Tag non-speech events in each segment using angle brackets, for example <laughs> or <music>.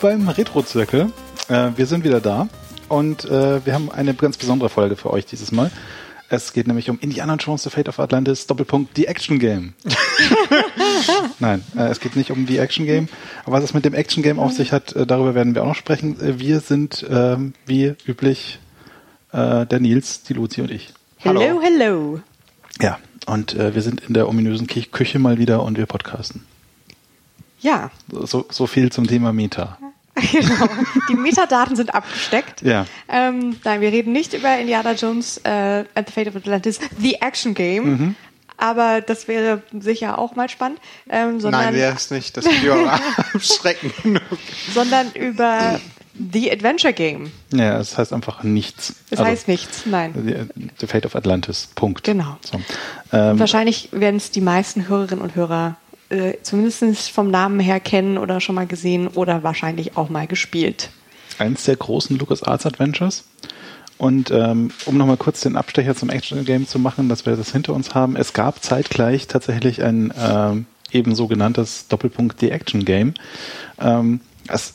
Hallo beim Retro-Zirkel. Äh, wir sind wieder da und äh, wir haben eine ganz besondere Folge für euch dieses Mal. Es geht nämlich um Indiana Jones, The Fate of Atlantis, Doppelpunkt, The Action Game. <laughs> Nein, äh, es geht nicht um The Action Game. Aber was es mit dem Action Game auf sich hat, äh, darüber werden wir auch noch sprechen. Äh, wir sind, ähm, wie üblich, äh, der Nils, die Luzi und ich. Hello, hello. hello. Ja, und äh, wir sind in der ominösen Küche mal wieder und wir podcasten. Ja. So, so viel zum Thema Meta. <laughs> genau. Die Metadaten sind abgesteckt. Ja. Ähm, nein, wir reden nicht über Indiana Jones äh, and the Fate of Atlantis, The Action Game. Mhm. Aber das wäre sicher auch mal spannend. Ähm, sondern, Nein, wäre es nicht. Das Video <laughs> abschreckend genug. Sondern über The Adventure Game. Ja, es heißt einfach nichts. Es also, heißt nichts, nein. The, the, Fate of Atlantis. Punkt. Genau. So. Ähm, Wahrscheinlich werden es die meisten Hörerinnen und Hörer äh, zumindest vom Namen her kennen oder schon mal gesehen oder wahrscheinlich auch mal gespielt. Eins der großen LucasArts Adventures. Und ähm, um nochmal kurz den Abstecher zum Action Game zu machen, dass wir das hinter uns haben, es gab zeitgleich tatsächlich ein ähm, eben sogenanntes Doppelpunkt The Action Game. Ähm, es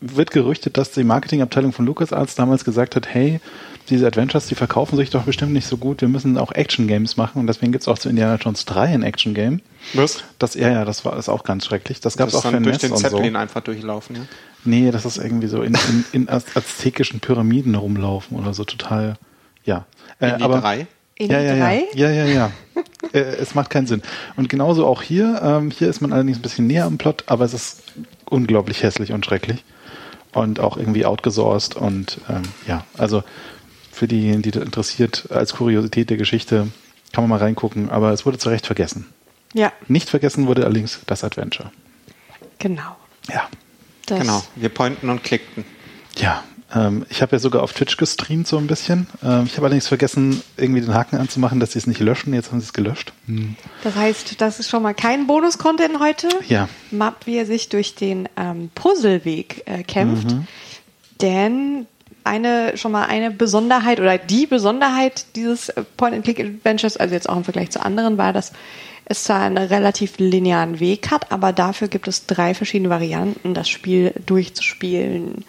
wird gerüchtet, dass die Marketingabteilung von LucasArts damals gesagt hat, hey, diese Adventures, die verkaufen sich doch bestimmt nicht so gut. Wir müssen auch Action-Games machen und deswegen gibt es auch zu Indiana Jones 3 ein Action-Game. Was? Das, ja, ja, das war das auch ganz schrecklich. Das gab es auch für durch NES den Zeppelin so. einfach durchlaufen, ja? Nee, das ist irgendwie so in, in, in aztekischen Pyramiden rumlaufen oder so total, ja. Äh, in die aber, drei? In ja, ja, die drei? ja, ja, ja, ja. äh, es macht keinen Sinn. Und genauso auch hier. Ähm, hier ist man allerdings ein bisschen näher am Plot, aber es ist unglaublich hässlich und schrecklich und auch irgendwie outgesourced und ähm, ja, also für diejenigen, die das interessiert, als Kuriosität der Geschichte kann man mal reingucken, aber es wurde zu Recht vergessen. Ja. Nicht vergessen wurde allerdings das Adventure. Genau. Ja. Das genau, wir pointen und klickten. Ja, ähm, ich habe ja sogar auf Twitch gestreamt so ein bisschen. Ähm, ich habe allerdings vergessen, irgendwie den Haken anzumachen, dass sie es nicht löschen. Jetzt haben sie es gelöscht. Hm. Das heißt, das ist schon mal kein Bonus-Content heute. Ja. Mappt, wie er sich durch den ähm, Puzzleweg äh, kämpft. Mhm. Denn eine schon mal eine Besonderheit oder die Besonderheit dieses äh, Point-and-Click-Adventures, also jetzt auch im Vergleich zu anderen, war, dass es zwar einen relativ linearen Weg hat, aber dafür gibt es drei verschiedene Varianten, das Spiel durchzuspielen.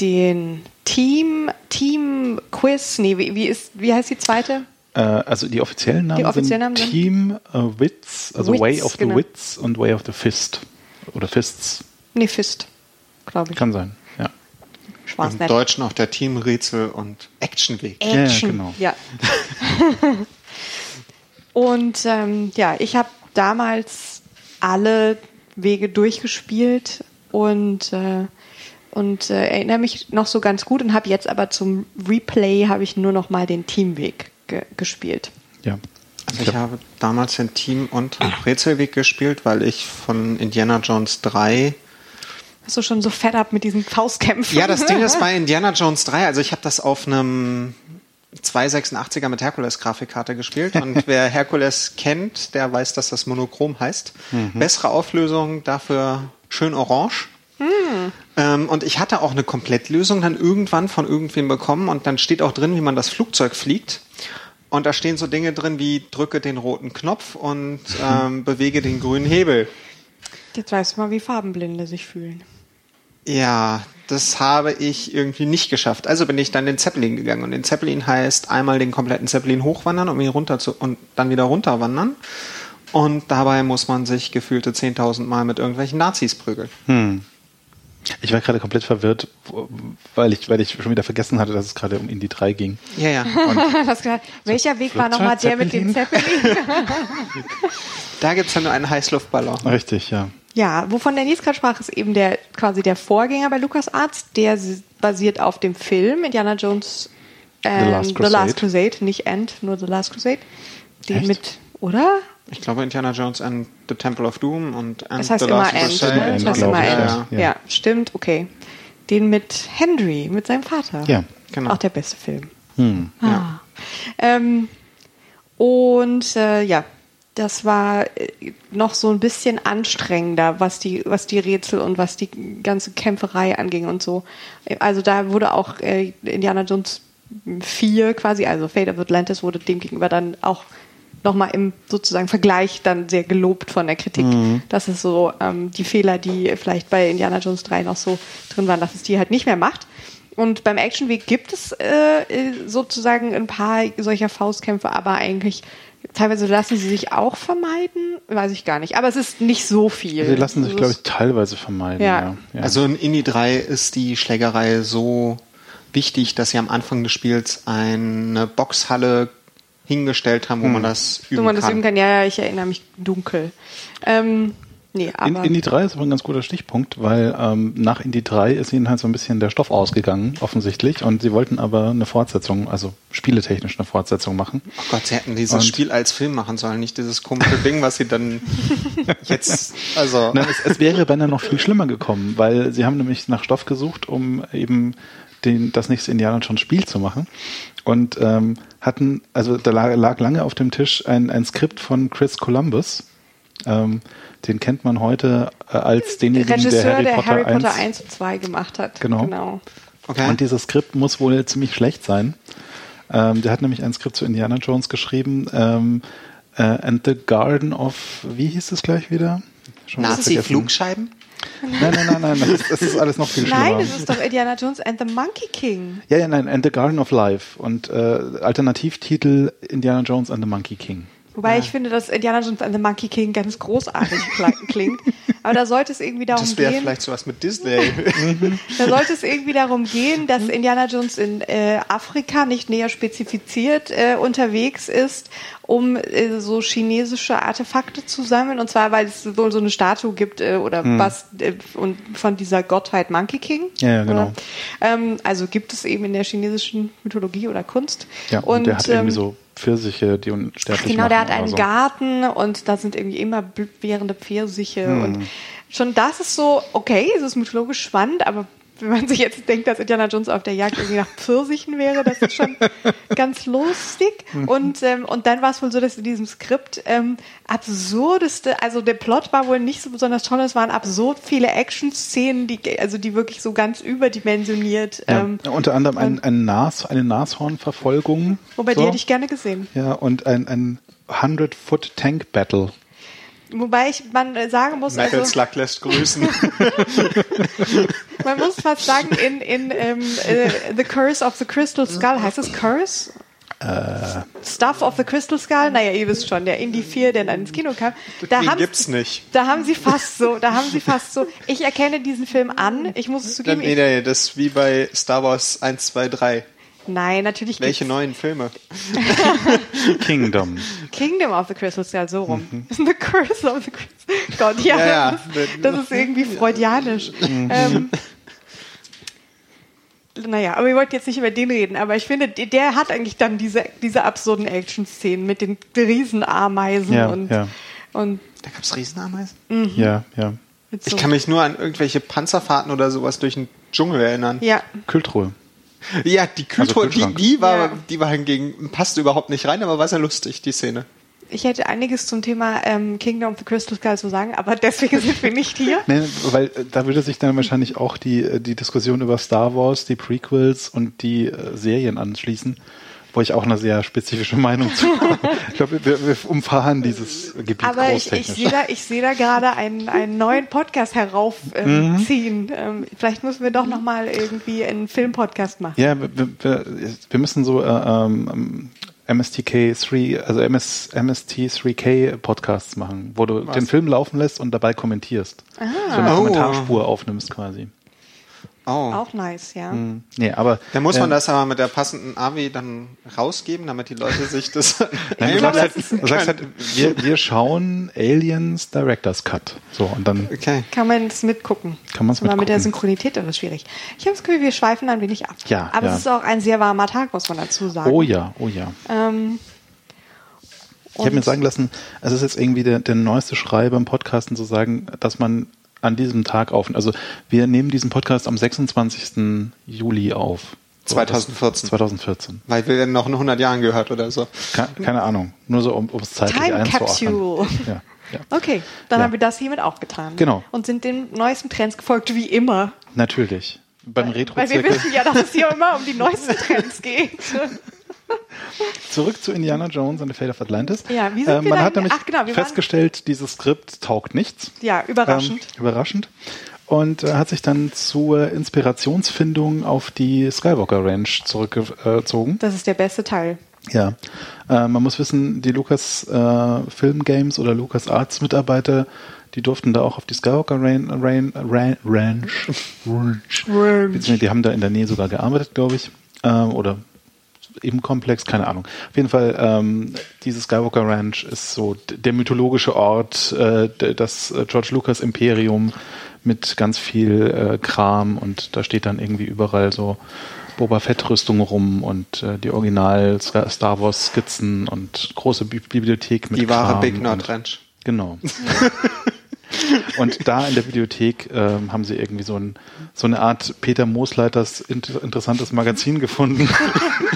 Den Team, Team Quiz, nee, wie, wie ist, wie heißt die zweite? Äh, also die offiziellen Namen, die offiziellen sind, Namen Team uh, Wits, also Wits, Way of the genau. Wits und Way of the Fist. Oder Fists. Nee, Fist, glaube ich. Kann sein. Im Deutschen auch der Teamrätsel und Actionweg. Action, ja, genau. Ja. <laughs> und ähm, ja, ich habe damals alle Wege durchgespielt und äh, und äh, erinnere mich noch so ganz gut und habe jetzt aber zum Replay habe ich nur noch mal den Teamweg ge gespielt. Ja. Also ich habe damals den Team- und Rätselweg gespielt, weil ich von Indiana Jones 3 bist du schon so fed up mit diesen Faustkämpfen? Ja, das Ding ist <laughs> bei Indiana Jones 3, also ich habe das auf einem 286er mit Herkules-Grafikkarte gespielt und <laughs> wer Herkules kennt, der weiß, dass das monochrom heißt. Mhm. Bessere Auflösung, dafür schön orange. Mhm. Ähm, und ich hatte auch eine Komplettlösung dann irgendwann von irgendwem bekommen und dann steht auch drin, wie man das Flugzeug fliegt. Und da stehen so Dinge drin wie drücke den roten Knopf und <laughs> ähm, bewege den grünen Hebel. Jetzt weißt du mal, wie Farbenblinde sich fühlen. Ja, das habe ich irgendwie nicht geschafft. Also bin ich dann den Zeppelin gegangen. Und den Zeppelin heißt einmal den kompletten Zeppelin hochwandern, um ihn runter zu und dann wieder runterwandern. Und dabei muss man sich gefühlte 10.000 Mal mit irgendwelchen Nazis prügeln. Hm. Ich war gerade komplett verwirrt, weil ich, weil ich schon wieder vergessen hatte, dass es gerade um Indie 3 ging. Ja, ja. Und <laughs> welcher Weg war nochmal der mit dem Zeppelin? <laughs> da gibt es ja nur einen Heißluftballon. Richtig, ja. Ja, wovon der Nils gerade sprach, ist eben der quasi der Vorgänger bei LucasArts. Der basiert auf dem Film Indiana Jones ähm, The, Last The, Last Crusade, nicht End, nur The Last Crusade. Die mit, oder? Ich glaube Indiana Jones and the Temple of Doom und and das heißt The immer End, ne? Das heißt immer End. Ja, ja. ja, stimmt, okay. Den mit Henry, mit seinem Vater. Ja, genau. Auch der beste Film. Hm. Ah. Ja. Ähm, und äh, ja, das war äh, noch so ein bisschen anstrengender, was die, was die Rätsel und was die ganze Kämpferei anging und so. Also da wurde auch äh, Indiana Jones 4 quasi, also Fate of Atlantis wurde dem gegenüber dann auch nochmal im sozusagen Vergleich dann sehr gelobt von der Kritik. Das ist so ähm, die Fehler, die vielleicht bei Indiana Jones 3 noch so drin waren, dass es die halt nicht mehr macht. Und beim Actionweg gibt es äh, sozusagen ein paar solcher Faustkämpfe, aber eigentlich teilweise lassen sie sich auch vermeiden, weiß ich gar nicht. Aber es ist nicht so viel. Sie lassen sich, glaube ich, teilweise vermeiden. Ja. Ja. Ja. Also in Indie 3 ist die Schlägerei so wichtig, dass sie am Anfang des Spiels eine Boxhalle hingestellt haben, wo man das üben so man das kann. üben kann. Ja, ja, ich erinnere mich dunkel. Ähm, nee, In, aber Indie 3 ist aber ein ganz guter Stichpunkt, weil ähm, nach Indie 3 ist ihnen halt so ein bisschen der Stoff ausgegangen, offensichtlich. Und sie wollten aber eine Fortsetzung, also spieletechnisch eine Fortsetzung machen. Oh Gott, sie hätten dieses Und- Spiel als Film machen sollen, nicht dieses komische Ding, was sie dann <laughs> jetzt, also. Na, es, es wäre beinahe noch viel schlimmer gekommen, weil sie haben nämlich nach Stoff gesucht, um eben den, das nächste Indiana Jones Spiel zu machen. Und ähm, hatten, also da lag, lag lange auf dem Tisch ein, ein Skript von Chris Columbus. Ähm, den kennt man heute äh, als denjenigen, Regisseur, der Harry der Potter, Harry Potter 1 1 und 2 gemacht hat. Genau. genau. Okay. Und dieses Skript muss wohl ziemlich schlecht sein. Ähm, der hat nämlich ein Skript zu Indiana Jones geschrieben. Ähm, äh, and the Garden of, wie hieß es gleich wieder? Nazi-Flugscheiben? Nein, nein, nein, nein, das ist, das ist alles noch viel schlimmer. Nein, das ist doch Indiana Jones and the Monkey King. ja, ja, nein, And the Garden of Life und äh, Alternativtitel Indiana Jones and the Monkey King. Wobei ich finde, dass Indiana Jones and the Monkey King ganz großartig <laughs> klingt. Aber da sollte es irgendwie darum Das wäre gehen, vielleicht sowas mit Disney. <laughs> da sollte es irgendwie darum gehen, dass Indiana Jones in äh, Afrika nicht näher spezifiziert äh, unterwegs ist, um äh, so chinesische Artefakte zu sammeln. Und zwar, weil es wohl so eine Statue gibt äh, oder was äh, und von dieser Gottheit Monkey King. Ja, ja, genau. Ähm, also gibt es eben in der chinesischen Mythologie oder Kunst. Ja, und, der hat irgendwie ähm, so Pfirsiche, die unsterblich Genau, machen. der hat einen so. Garten und da sind irgendwie immer währende Pfirsiche Hm. und schon das ist so, okay, es ist mythologisch spannend, aber wenn man sich jetzt denkt, dass Indiana Jones auf der Jagd irgendwie nach Pfirsichen wäre, das ist schon <laughs> ganz lustig. Und, ähm, und dann war es wohl so, dass in diesem Skript ähm, absurdeste, also der Plot war wohl nicht so besonders toll, es waren absurd viele Action-Szenen, die, also die wirklich so ganz überdimensioniert. Ja, Ähm, unter anderem ein, ein Nas, eine Nashornverfolgung. wobei so. die hätte ich gerne gesehen. Ja, und ein, ein 100-Foot-Tank-Battle. Wobei ich man sagen muss, Metal also, Slug lässt grüßen. <laughs> Man muss fast sagen, in, in ähm, äh, The Curse of the Crystal Skull, heißt es Curse? Stuff of the Crystal Skull, naja, ihr wisst schon, der Indie 4, der dann ins Kino kam. Da Den haben, gibt's nicht. Da haben sie fast so, da haben sie fast so, ich erkenne diesen Film an, ich muss es zugeben, nee, ich, nee, das ist wie bei Star Wars 1, 2, 3. nein, natürlich Welche gibt's neuen Filme? <laughs> Kingdom. Kingdom of the Crystal Skull, so rum. <laughs> The Curse of the Crystal Gott, ja, Ja, ja. Das, das ist irgendwie freudianisch. ähm, naja, aber wir wollten jetzt nicht über den reden, aber ich finde, der- hat eigentlich dann diese, diese absurden Action-Szenen mit den Riesenameisen Ja, und, ja. und Da gab's Riesenameisen? Ja, ja. mit so. Ich kann mich nur an irgendwelche Panzerfahrten oder sowas durch den Dschungel erinnern. ja, Kühltruhe. <laughs> Ja, die Kühltruhe, Also Kühlschrank. die, die war, Ja. die war hingegen, passte überhaupt nicht rein, aber war sehr lustig, die Szene. ich hätte einiges zum Thema ähm, Kingdom of the Crystal Skull zu sagen, aber deswegen sind wir nicht hier. <laughs> Nee, weil äh, da würde sich dann wahrscheinlich auch die, äh, die Diskussion über Star Wars, die Prequels und die äh, Serien anschließen, wo ich auch eine sehr spezifische Meinung zu habe. Ich glaube, wir, wir umfahren dieses Gebiet Aber ich, ich sehe da, ich sehe da gerade einen, einen neuen Podcast heraufziehen. Ähm, vielleicht müssen wir doch noch mal irgendwie einen Filmpodcast machen. ja, wir, wir, wir müssen so äh, ähm, MSTK3, also MS, MST3K Podcasts machen, wo du den Film laufen lässt und dabei kommentierst. So eine Oh. Kommentarspur aufnimmst quasi. Oh. Auch nice, ja. Nee, aber Da muss man äh, das aber mit der passenden AW dann rausgeben, damit die Leute sich das <laughs> Nein, du sagst halt, du sagst halt wir, wir schauen Aliens Director's Cut. So, und dann Okay. Kann man es mitgucken. Kann man's Aber mit der mitgucken. Synchronität ist es schwierig. Ich habe das Gefühl, wir schweifen ein wenig ab. Ja, Aber ja. es ist auch ein sehr warmer Tag, muss man dazu sagen. Oh ja, oh ja. Ähm, Ich habe mir sagen lassen, es ist jetzt irgendwie der, der neueste Schrei beim Podcasten zu sagen, dass man an diesem Tag auf. Also wir nehmen diesen Podcast am 26. Juli auf. So, 2014. das- 2014. Weil wir dann noch in 100 Jahren gehört oder so. Ke- Keine Ahnung. Nur so, um es zeitlich Time einzuordnen. Capsule. Ja, ja. Okay, dann Ja. haben wir das hiermit auch getan. Genau. Und sind den neuesten Trends gefolgt, wie immer. Natürlich. Beim Weil wir wissen ja, dass es hier immer um die neuesten Trends geht. <laughs> <laughs> Zurück zu Indiana Jones and the Fate of Atlantis. Ja, wie sind äh, wir Man da hat nämlich Ach, genau, wir waren- festgestellt, dieses Skript taugt nichts. Ja, überraschend. Ähm, überraschend. Und äh, hat sich dann zur Inspirationsfindung auf die Skywalker Ranch zurückgezogen. das ist der beste Teil. Ja, äh, man muss wissen, die Lucas äh, Film Games oder Lucas Arts Mitarbeiter, die durften da auch auf die Skywalker Rain, Rain, Rain, Ranch, Ranch, beziehungsweise die haben da in der Nähe sogar gearbeitet, glaube ich, ähm, oder im Komplex, keine Ahnung. Auf jeden Fall, ähm, diese Skywalker Ranch ist so der mythologische Ort, äh, das äh, George Lucas Imperium mit ganz viel äh, Kram und da steht dann irgendwie überall so Boba Fett Rüstung rum und äh, die Original Star Star Wars Skizzen und große Bi Bibliothek mit Die wahre Kram Big Nerd Ranch. Genau. <laughs> <laughs> Und da in der Bibliothek ähm, haben sie irgendwie so, ein, so eine Art Peter Moosleiters inter interessantes Magazin gefunden. <laughs>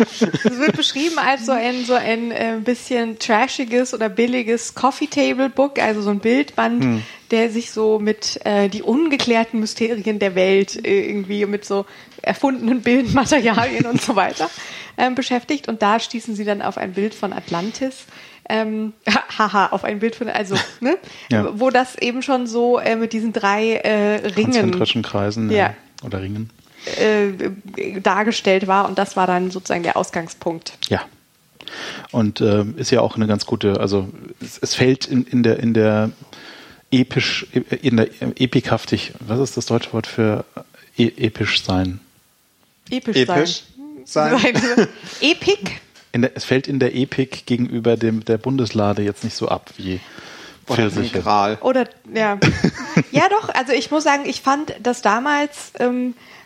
Es wird beschrieben als so ein so ein äh, bisschen trashiges oder billiges Coffee Table Book, also so ein Bildband, Hm. der sich so mit äh, die ungeklärten Mysterien der Welt äh, irgendwie mit so erfundenen Bildmaterialien und so weiter ähm, beschäftigt. Und da stießen sie dann auf ein Bild von Atlantis. Ähm, <laughs> haha, auf ein Bild von, also, ne? Ja. Wo das eben schon so äh, mit diesen drei äh, Ringen konzentrischen Kreisen Ja. äh, oder Ringen. Äh, dargestellt war und das war dann sozusagen der Ausgangspunkt. Ja. Und ähm, ist ja auch eine ganz gute, also es, es fällt in, in der in der episch in der epikhaftig, was ist das deutsche Wort für e episch sein? Episch, Episch sein. sein. <laughs> Epic. In der, es fällt in der Epik gegenüber dem der Bundeslade jetzt nicht so ab wie Oder Pfirsiche. Gral. Oder ja. <laughs> ja doch, also ich muss sagen, ich fand das damals ähm, äh,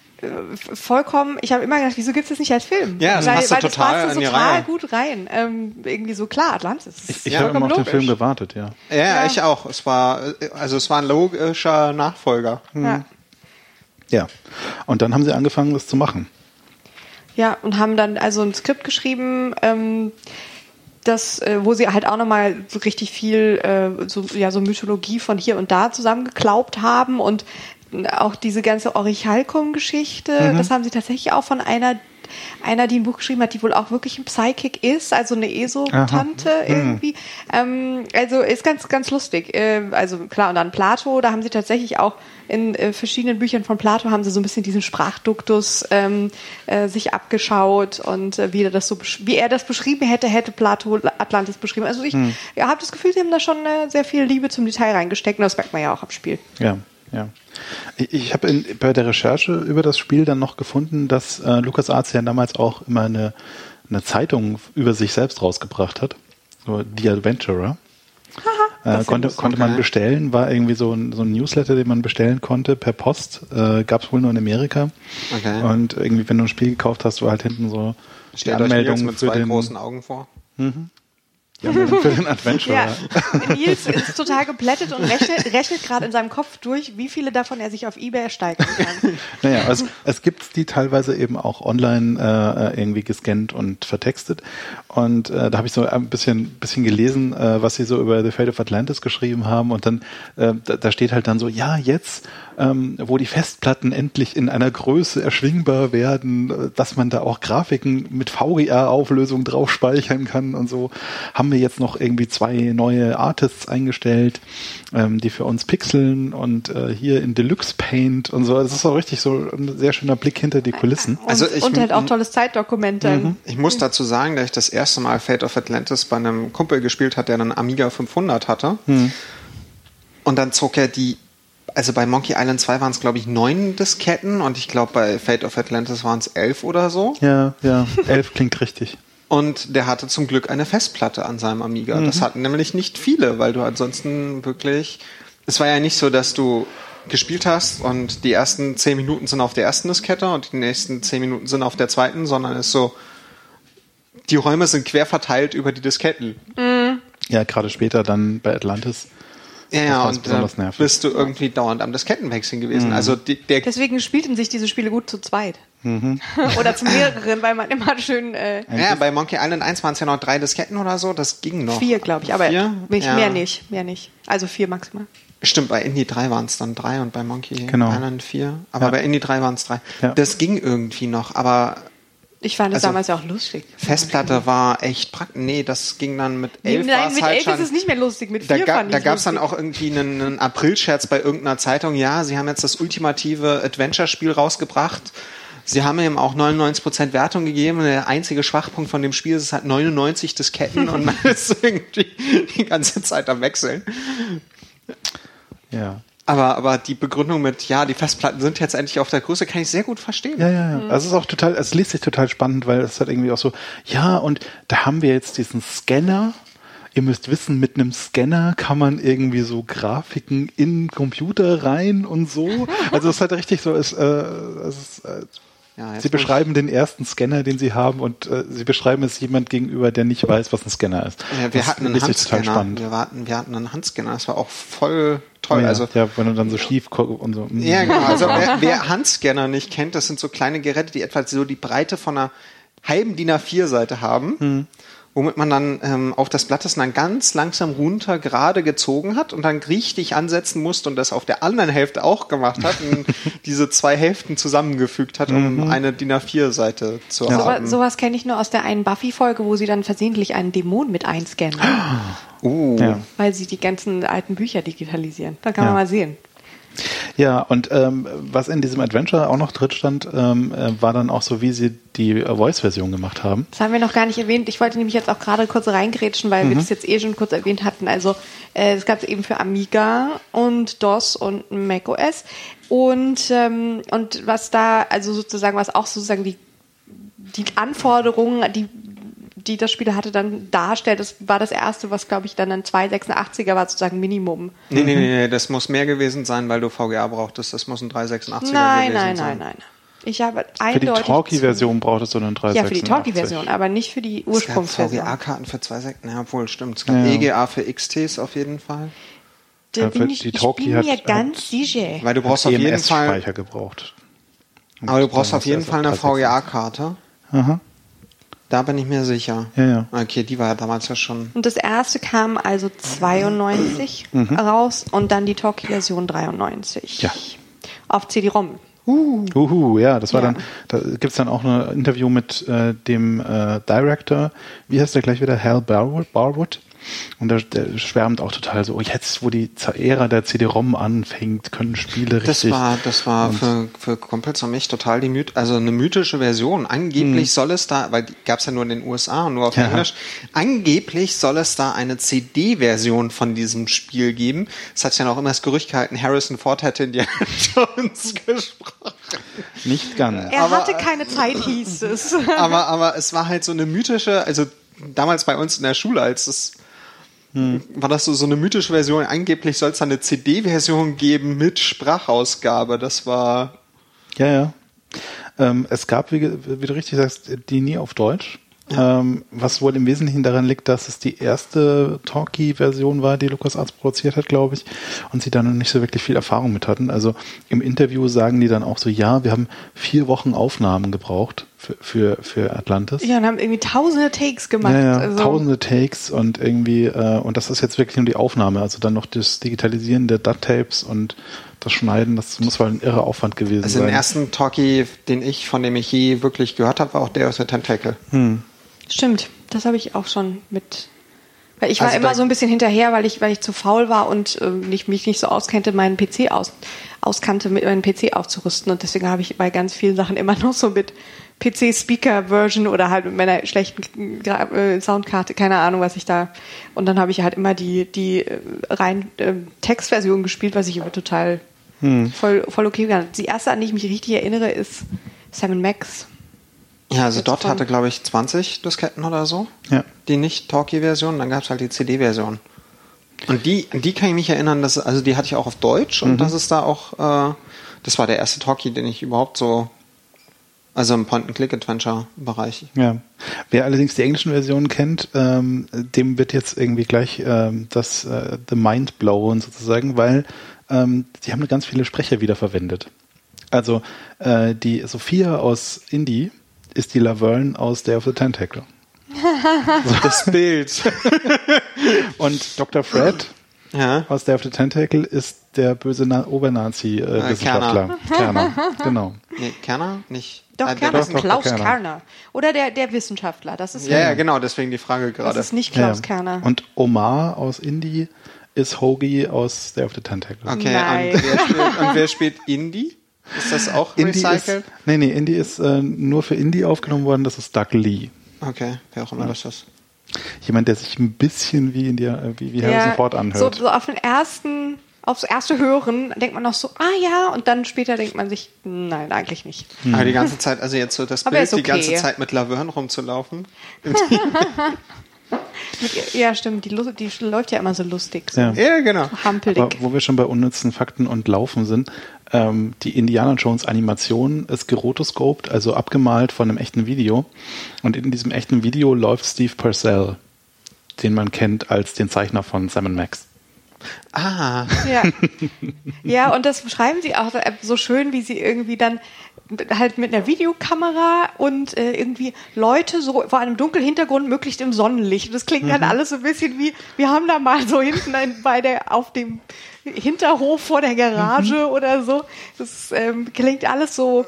vollkommen, ich habe immer gedacht, wieso gibt es das nicht als Film? Ja, das weil, passt so weil das total passt in die total gut rein. Ähm, irgendwie so klar, Atlantis. Ich, ich Ja, habe immer auf den. Film gewartet, ja. Ja, Ja. ich auch. Es war, äh, also es war ein logischer Nachfolger. Ja. Ja. Und dann haben sie angefangen, das zu machen. Ja, und haben dann also ein Skript geschrieben, ähm, das, äh, wo sie halt auch nochmal so richtig viel äh, so, ja, so Mythologie von hier und da zusammengeklaubt haben und auch diese ganze Orichalcum-Geschichte, das haben sie tatsächlich auch von einer einer, die ein Buch geschrieben hat, die wohl auch wirklich ein Psychic ist, also eine ESO-Tante irgendwie. Ähm, also ist ganz, ganz lustig. Äh, also klar, und dann Plato, da haben sie tatsächlich auch in äh, verschiedenen Büchern von Plato haben sie so ein bisschen diesen Sprachduktus ähm, äh, sich abgeschaut und äh, wie er das so wie er das beschrieben hätte, hätte Plato Atlantis beschrieben. Also ich ja, habe das Gefühl, sie haben da schon äh, sehr viel Liebe zum Detail reingesteckt und das merkt man ja auch am Spiel. Ja, ja. Ich, ich habe bei der Recherche über das Spiel dann noch gefunden, dass äh, LucasArts ja damals auch immer eine, eine Zeitung über sich selbst rausgebracht hat. So The Adventurer. das Äh, ist konnte, konnte man bestellen, war irgendwie so ein, so ein Newsletter, den man bestellen konnte per Post. Äh, Gab es wohl nur in Amerika. Okay. Und irgendwie, wenn du ein Spiel gekauft hast, war halt hinten so die Stellt euch Nils Anmeldung mit für zwei den, großen Augen vor. die Für den Adventurer. Ja, Nils ist total geplättet und rechnet, rechnet gerade in seinem Kopf durch, wie viele davon er sich auf Ebay ersteigern kann. Naja, es, es gibt die teilweise eben auch online äh, irgendwie gescannt und vertextet. Und äh, da habe ich so ein bisschen, bisschen gelesen, äh, was sie so über The Fate of Atlantis geschrieben haben. Und dann, äh, da, da steht halt dann so, ja, jetzt, ähm, wo die Festplatten endlich in einer Größe erschwingbar werden, äh, dass man da auch Grafiken mit VGA-Auflösung drauf speichern kann und so, haben wir jetzt noch irgendwie zwei neue Artists eingestellt, ähm, die für uns pixeln und äh, hier in Deluxe Paint und so. Das ist auch richtig so ein sehr schöner Blick hinter die Kulissen. Und, Also ich- und halt auch tolles Zeitdokument. dann. Ich muss dazu sagen, dass ich das erste Mal Fate of Atlantis bei einem Kumpel gespielt hat, der einen Amiga 500 hatte. Und dann zog er die, also bei Monkey Island 2 waren es glaube ich neun Disketten und ich glaube bei Fate of Atlantis waren es elf oder so. Ja, ja, elf klingt richtig. Und der hatte zum Glück eine Festplatte an seinem Amiga. Das hatten nämlich nicht viele, weil du ansonsten wirklich. Es war ja nicht so, dass du gespielt hast und die ersten zehn Minuten sind auf der ersten Diskette und die nächsten zehn Minuten sind auf der zweiten, sondern es ist so, die Räume sind quer verteilt über die Disketten. Ja, gerade später dann bei Atlantis. Ja, Das ja, und besonders nervig. bist du irgendwie dauernd am Diskettenwechseln gewesen. Also die, der, Deswegen spielten sich diese Spiele gut zu zweit. Mhm. <laughs> Oder zu mehreren, weil man immer schön äh, ja, bei Monkey Island 1 waren es ja noch drei Disketten oder so, das ging noch. vier, glaube ich, aber Vier? nicht, Ja. mehr nicht, mehr nicht. Also vier maximal. Stimmt, bei Indie 3 waren es dann drei und bei Monkey Genau. Island 4. Aber Ja. bei Indie 3 waren es drei. Ja. Das ging irgendwie noch, aber Ich fand es Also- damals ja auch lustig. Festplatte war echt praktisch. Nee, das ging dann mit elf. Nein, mit halt elf schon, ist es nicht mehr lustig. Mit Da, vier ga, fand ich da gab es dann auch irgendwie einen, einen April-Scherz bei irgendeiner Zeitung. Ja, sie haben jetzt das ultimative Adventure-Spiel rausgebracht. Sie haben ihm auch 99% Wertung gegeben. Der einzige Schwachpunkt von dem Spiel ist, es hat 99 Disketten und <laughs> man ist irgendwie die ganze Zeit am Wechseln. Ja. Aber, aber die Begründung mit, ja, die Festplatten sind jetzt endlich auf der Größe, kann ich sehr gut verstehen. Ja, ja, ja. Also es ist auch total, es liest sich total spannend, weil es hat irgendwie auch so, ja, und da haben wir jetzt diesen Scanner. Ihr müsst wissen, mit einem Scanner kann man irgendwie so Grafiken in den Computer rein und so. <laughs> Also es ist halt richtig so, es, äh, es ist, äh, Ja, Sie beschreiben den ersten Scanner, den Sie haben und äh, Sie beschreiben es jemand gegenüber, der nicht weiß, was ein Scanner ist. Ja, wir Das hatten einen Handscanner. Wir hatten, wir hatten einen Handscanner. Das war auch voll Oh toll. ja, Also ja, wenn du dann so schief guckst und so. Ja, genau. <laughs> Also wer, wer Handscanner nicht kennt, das sind so kleine Geräte, die etwa so die Breite von einer halben DIN A4-Seite haben, womit man dann ähm, auf das Blatt das dann ganz langsam runter gerade gezogen hat und dann richtig ansetzen musste und das auf der anderen Hälfte auch gemacht hat und <laughs> diese zwei Hälften zusammengefügt hat, um eine DIN A4-Seite zu So, haben. sowas kenne ich nur aus der einen Buffy-Folge, wo sie dann versehentlich einen Dämon mit einscannen, uh. Ja. weil sie die ganzen alten Bücher digitalisieren. Da kann Ja. man mal sehen. Ja, und ähm, was in diesem Adventure auch noch drin stand, ähm, äh, war dann auch so, wie sie die äh, Voice-Version gemacht haben. Das haben wir noch gar nicht erwähnt. Ich wollte nämlich jetzt auch gerade kurz reingrätschen, weil Mhm. wir das jetzt eh schon kurz erwähnt hatten. Also äh, es gab es eben für Amiga und DOS und macOS. Und, ähm, und was da, also sozusagen, was auch sozusagen die, die Anforderungen, die die das Spiel hatte, dann darstellt. Das war das erste, was, glaube ich, dann ein 286er war, sozusagen Minimum. Nee, nee, nee, nee, das muss mehr gewesen sein, weil du VGA brauchtest. Das muss ein 386er Nein, gewesen nein, sein. nein, nein. Ich habe Für die eindeutig... Talkie-Version brauchtest du einen Ja, 386. für die Talkie-Version, aber nicht für die Es gab Ursprungsversion. VGA-Karten für 2,6. Na, obwohl, stimmt. Es gab Ja, ja. EGA für XTs auf jeden Fall. Da Ja, bin für ich, die ich Talkie bin hat- mir hat- ganz sicher. Weil du brauchst auf jeden Fall, EMS-Speicher gebraucht. Und aber du brauchst auf jeden erst Fall eine 386. VGA-Karte. Aha. Da bin ich mir sicher. Ja, ja. Okay, die war ja damals ja schon. Und das erste kam also 92 Mhm. raus und dann die Talkie-Version 93. Ja. Auf CD-ROM. Uhu, ja, das war Ja. dann, da gibt's dann auch ein Interview mit äh, dem äh, Director, wie heißt der gleich wieder, Hal Barwood, Barwood. Und der, der schwärmt auch total so, oh, jetzt, wo die Ära der CD-ROM anfängt, können Spiele Das richtig. war, das war für, für Kumpels und mich total die Myth also eine mythische Version. Angeblich soll es da, weil die gab's ja nur in den USA und nur auf Ja. Englisch, angeblich soll es da eine CD-Version von diesem Spiel geben. Es hat ja noch immer das Gerücht gehalten, Harrison Ford hätte Indiana <laughs> Jones gesprochen. Nicht ganz. Er Aber- hatte keine Zeit, hieß es. aber, aber es war halt so eine mythische, also damals bei uns in der Schule, als es war das so, so eine mythische Version. Angeblich soll es da eine CD-Version geben mit Sprachausgabe. Das war Ja, ja. Ähm, es gab, wie, wie du richtig sagst, die nie auf Deutsch. Ähm, was wohl im Wesentlichen daran liegt, dass es die erste Talkie-Version war, die LucasArts produziert hat, glaube ich, und sie da noch nicht so wirklich viel Erfahrung mit hatten. Also im Interview sagen die dann auch so, ja, wir haben vier Wochen Aufnahmen gebraucht für, für, für Atlantis. Ja, und haben irgendwie tausende Takes gemacht. Ja, ja, also, tausende Takes und irgendwie, äh, und das ist jetzt wirklich nur die Aufnahme, also dann noch das Digitalisieren der DAT-Tapes und das Schneiden, das muss wohl ein irrer Aufwand gewesen Also sein. den ersten Talkie, den ich, von dem ich je wirklich gehört habe, war auch der aus der Tentacle. Stimmt, das habe ich auch schon mit. Weil ich war Also immer so ein bisschen hinterher, weil ich, weil ich zu faul war und äh, nicht, mich nicht so auskannte, meinen PC aus, auskannte, mit meinem PC aufzurüsten. Und deswegen habe ich bei ganz vielen Sachen immer <laughs> noch so mit PC-Speaker-Version oder halt mit meiner schlechten Gra äh, Soundkarte, keine Ahnung, was ich da. Und dann habe ich halt immer die, die äh, rein äh, Textversion gespielt, was ich aber total voll, voll okay fand. Die erste, an die ich mich richtig erinnere, ist Simon Max. Ja, also dort hatte, glaube ich, 20 Disketten oder so. Ja. Die Nicht-Talkie-Version. Dann gab es halt die CD-Version. Und die, die kann ich mich erinnern, dass, also die hatte ich auch auf Deutsch und das ist da auch, äh, das war der erste Talkie, den ich überhaupt so, also im Point-and-Click-Adventure-Bereich. Ja. Wer allerdings die englischen Versionen kennt, ähm, dem wird jetzt irgendwie gleich ähm, das äh, The Mind blowen sozusagen, weil ähm, die haben ganz viele Sprecher wiederverwendet. Also äh, die Sophia aus Indie ist die Laverne aus Day of the Tentacle. <laughs> Das Bild. <laughs> Und Dr. Fred Ja. aus Day of the Tentacle ist der böse Na Obernazi-Wissenschaftler. Kerner. <laughs> Genau. Nee, Kerner? Nicht. Doch, Ah, Kerner doch, ist doch, Klaus Kerner. Kerner. Oder der, der Wissenschaftler. Das ist, Ja, ja, genau, deswegen die Frage das gerade. ist nicht Klaus Ja. Kerner. Und Omar aus Indie ist Hoagie aus Day of the Tentacle. Okay, Nein. und wer, spielt, und wer spielt Indie? Ist das auch Indie ist, recycelt? nee, nee, Indie ist äh, nur für Indie aufgenommen worden, das ist Doug Lee. Okay, wer auch immer das ist. Jemand, der sich ein bisschen wie, India, äh, wie, wie Harrison Ford so, anhört. so auf den ersten, aufs erste Hören denkt man noch so, ah ja, und dann später denkt man sich, nein, eigentlich nicht. Aber die ganze Zeit, also jetzt so das Aber Bild, ist die ganze okay. Zeit mit Laverne rumzulaufen. <laughs> <laughs> Ja, stimmt, die, die läuft ja immer so lustig. So Ja. Ja, genau. hampelig. Aber wo wir schon bei unnützen Fakten und Laufen sind, ähm, die Indiana Jones Animation ist gerotoscoped, also abgemalt von einem echten Video. Und in diesem echten Video läuft Steve Purcell, den man kennt als den Zeichner von Simon Max. Ah, Ja. <laughs> ja, und das beschreiben sie auch so schön, wie sie irgendwie dann halt mit einer Videokamera und äh, irgendwie Leute so vor einem dunklen Hintergrund, möglichst im Sonnenlicht. Und das klingt dann alles so ein bisschen wie, wir haben da mal so hinten ein, bei der, auf dem Hinterhof vor der Garage oder so. Das ähm, klingt alles so.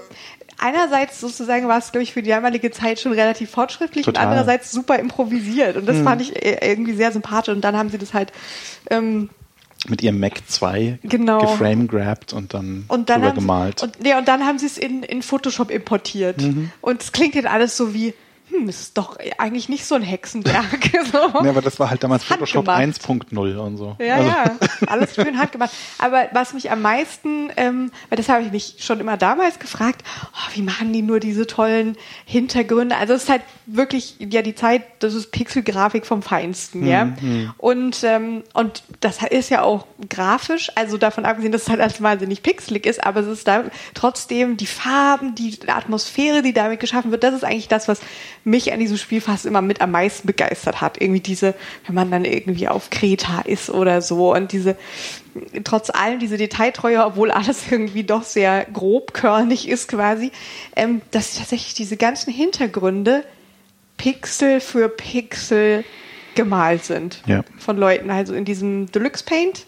Einerseits sozusagen war es, glaube ich, für die damalige Zeit schon relativ fortschrittlich Total. und andererseits super improvisiert. Und das fand ich äh, irgendwie sehr sympathisch. Und dann haben sie das halt ähm, Mit ihrem Mac 2 Genau. geframe-grabbed und dann und dann gemalt. Und, ja, und dann haben sie es in, in Photoshop importiert. Mhm. Und es klingt jetzt alles so wie, hm, es ist doch eigentlich nicht so ein Hexenwerk. <laughs> so. ja, aber das war halt damals Photoshop Handgemacht. 1.0 und so. Ja, Also- ja, alles schön handgemacht. Aber was mich am meisten, ähm, weil das habe ich mich schon immer damals gefragt, oh, wie machen die nur diese tollen Hintergründe? Also es ist halt wirklich ja die Zeit, das ist Pixelgrafik vom Feinsten, ja. Und ähm, und das ist ja auch grafisch, also davon abgesehen, dass es halt als wahnsinnig pixelig ist, aber es ist da trotzdem die Farben, die Atmosphäre, die damit geschaffen wird, das ist eigentlich das, was mich an diesem Spiel fast immer mit am meisten begeistert hat. Irgendwie diese, wenn man dann irgendwie auf Kreta ist oder so und diese, trotz allem diese Detailtreue, obwohl alles irgendwie doch sehr grobkörnig ist quasi, ähm, dass tatsächlich diese ganzen Hintergründe Pixel für Pixel gemalt sind Ja. von Leuten, also in diesem Deluxe Paint.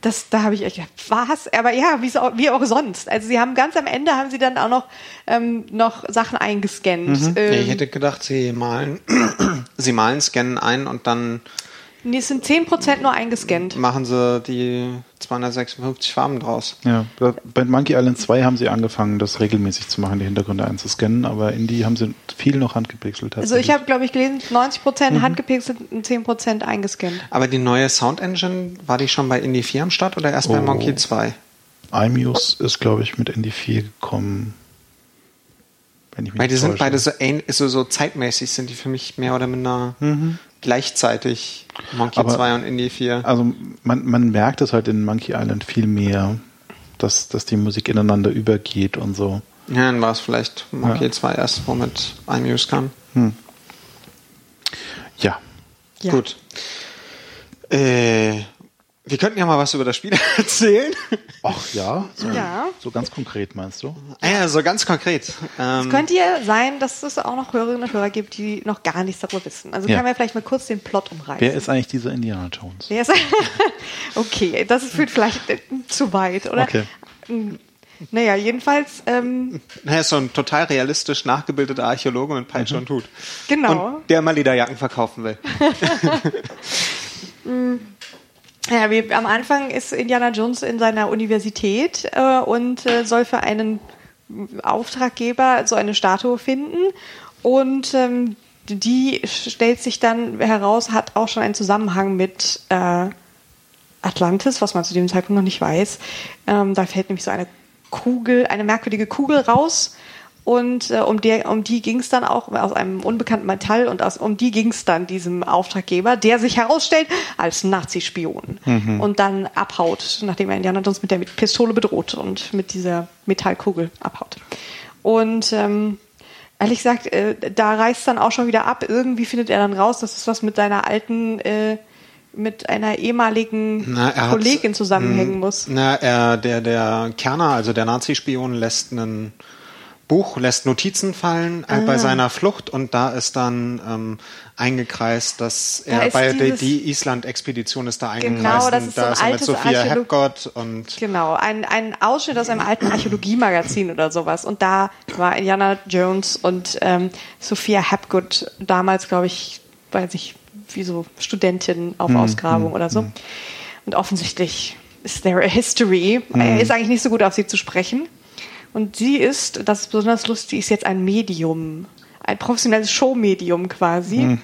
Das, da habe ich echt gedacht, was? Aber ja, wie, so, wie auch sonst. Also sie haben ganz am Ende haben sie dann auch noch, ähm, noch Sachen eingescannt. Nee, ich Ähm, hätte gedacht, sie malen, <clears throat> sie malen, scannen ein und dann nee, es sind 10% nur eingescannt. machen sie die 256 Farben draus. Ja, bei Monkey Island 2 haben sie angefangen, das regelmäßig zu machen, die Hintergründe einzuscannen, aber in die haben sie viel noch handgepixelt. Also ich habe, glaube ich, gelesen, 90% handgepixelt und 10% eingescannt. Aber die neue Sound Engine, war die schon bei Indie 4 am Start oder erst bei Oh. Monkey 2? iMuse ist, glaube ich, mit Indie 4 gekommen. Wenn ich mich Weil die nicht sind täusche. beide so, so, so zeitmäßig, sind die für mich mehr oder minder gleichzeitig Monkey Aber- 2 und Indie 4. Also man, man merkt es halt in Monkey Island viel mehr, dass, dass die Musik ineinander übergeht und so. Ja, dann war es vielleicht Monkey Ja. 2 erst, womit iMuse kam. Ja. Ja. Gut. Äh, wir könnten ja mal was über das Spiel <laughs> erzählen. Ach ja, so, Ja. so ganz konkret meinst du? Ah ja, so ganz konkret. Ähm, Es könnte ja sein, dass es auch noch Hörerinnen und Hörer gibt, die noch gar nichts darüber wissen. Also Ja. können wir vielleicht mal kurz den Plot umreißen. Wer ist eigentlich dieser Indiana Jones? Wer ist <laughs> okay, das führt vielleicht äh, zu weit, oder? Okay. Mm, Naja, jedenfalls, ähm, er ist so ein total realistisch nachgebildeter Archäologe mit Peitsche und Hut. genau. Und der mal Lederjacken verkaufen will. <laughs> Ja, wie, am Anfang ist Indiana Jones in seiner Universität äh, und äh, soll für einen Auftraggeber so eine Statue finden. Und ähm, die stellt sich dann heraus, hat auch schon einen Zusammenhang mit äh, Atlantis, was man zu dem Zeitpunkt noch nicht weiß. Ähm, da fällt nämlich so eine Kugel, eine merkwürdige Kugel raus. Und äh, um, der, um die ging es dann auch aus einem unbekannten Metall und aus, um die ging es dann diesem Auftraggeber, der sich herausstellt als Nazi-Spion und dann abhaut, nachdem er Indiana Jones mit der Pistole bedroht und mit dieser Metallkugel abhaut. Und ähm, ehrlich gesagt, äh, da reißt dann auch schon wieder ab. Irgendwie findet er dann raus, dass es was mit seiner alten, äh, mit einer ehemaligen Na, Kollegin zusammenhängen muss. Na, er, der, der Kerner, also der Nazi-Spion, lässt einen Buch, lässt Notizen fallen äh, Ah. bei seiner Flucht und da ist dann ähm, eingekreist, dass Da er bei der dieses- die Island-Expedition ist da eingekreist. Genau, das und ist da ist er mit Sophia Archäolog- Hepgott und Genau, ein, ein Ausschnitt aus einem alten Archäologiemagazin oder sowas. Und da war Indiana Jones und ähm, Sophia Hapgood damals, glaube ich, weiß ich, wie so Studentin auf Ausgrabung oder so. Und offensichtlich ist there a history. Er ist eigentlich nicht so gut auf sie zu sprechen. Und sie ist, das ist besonders lustig, ist jetzt ein Medium. Ein professionelles Showmedium quasi.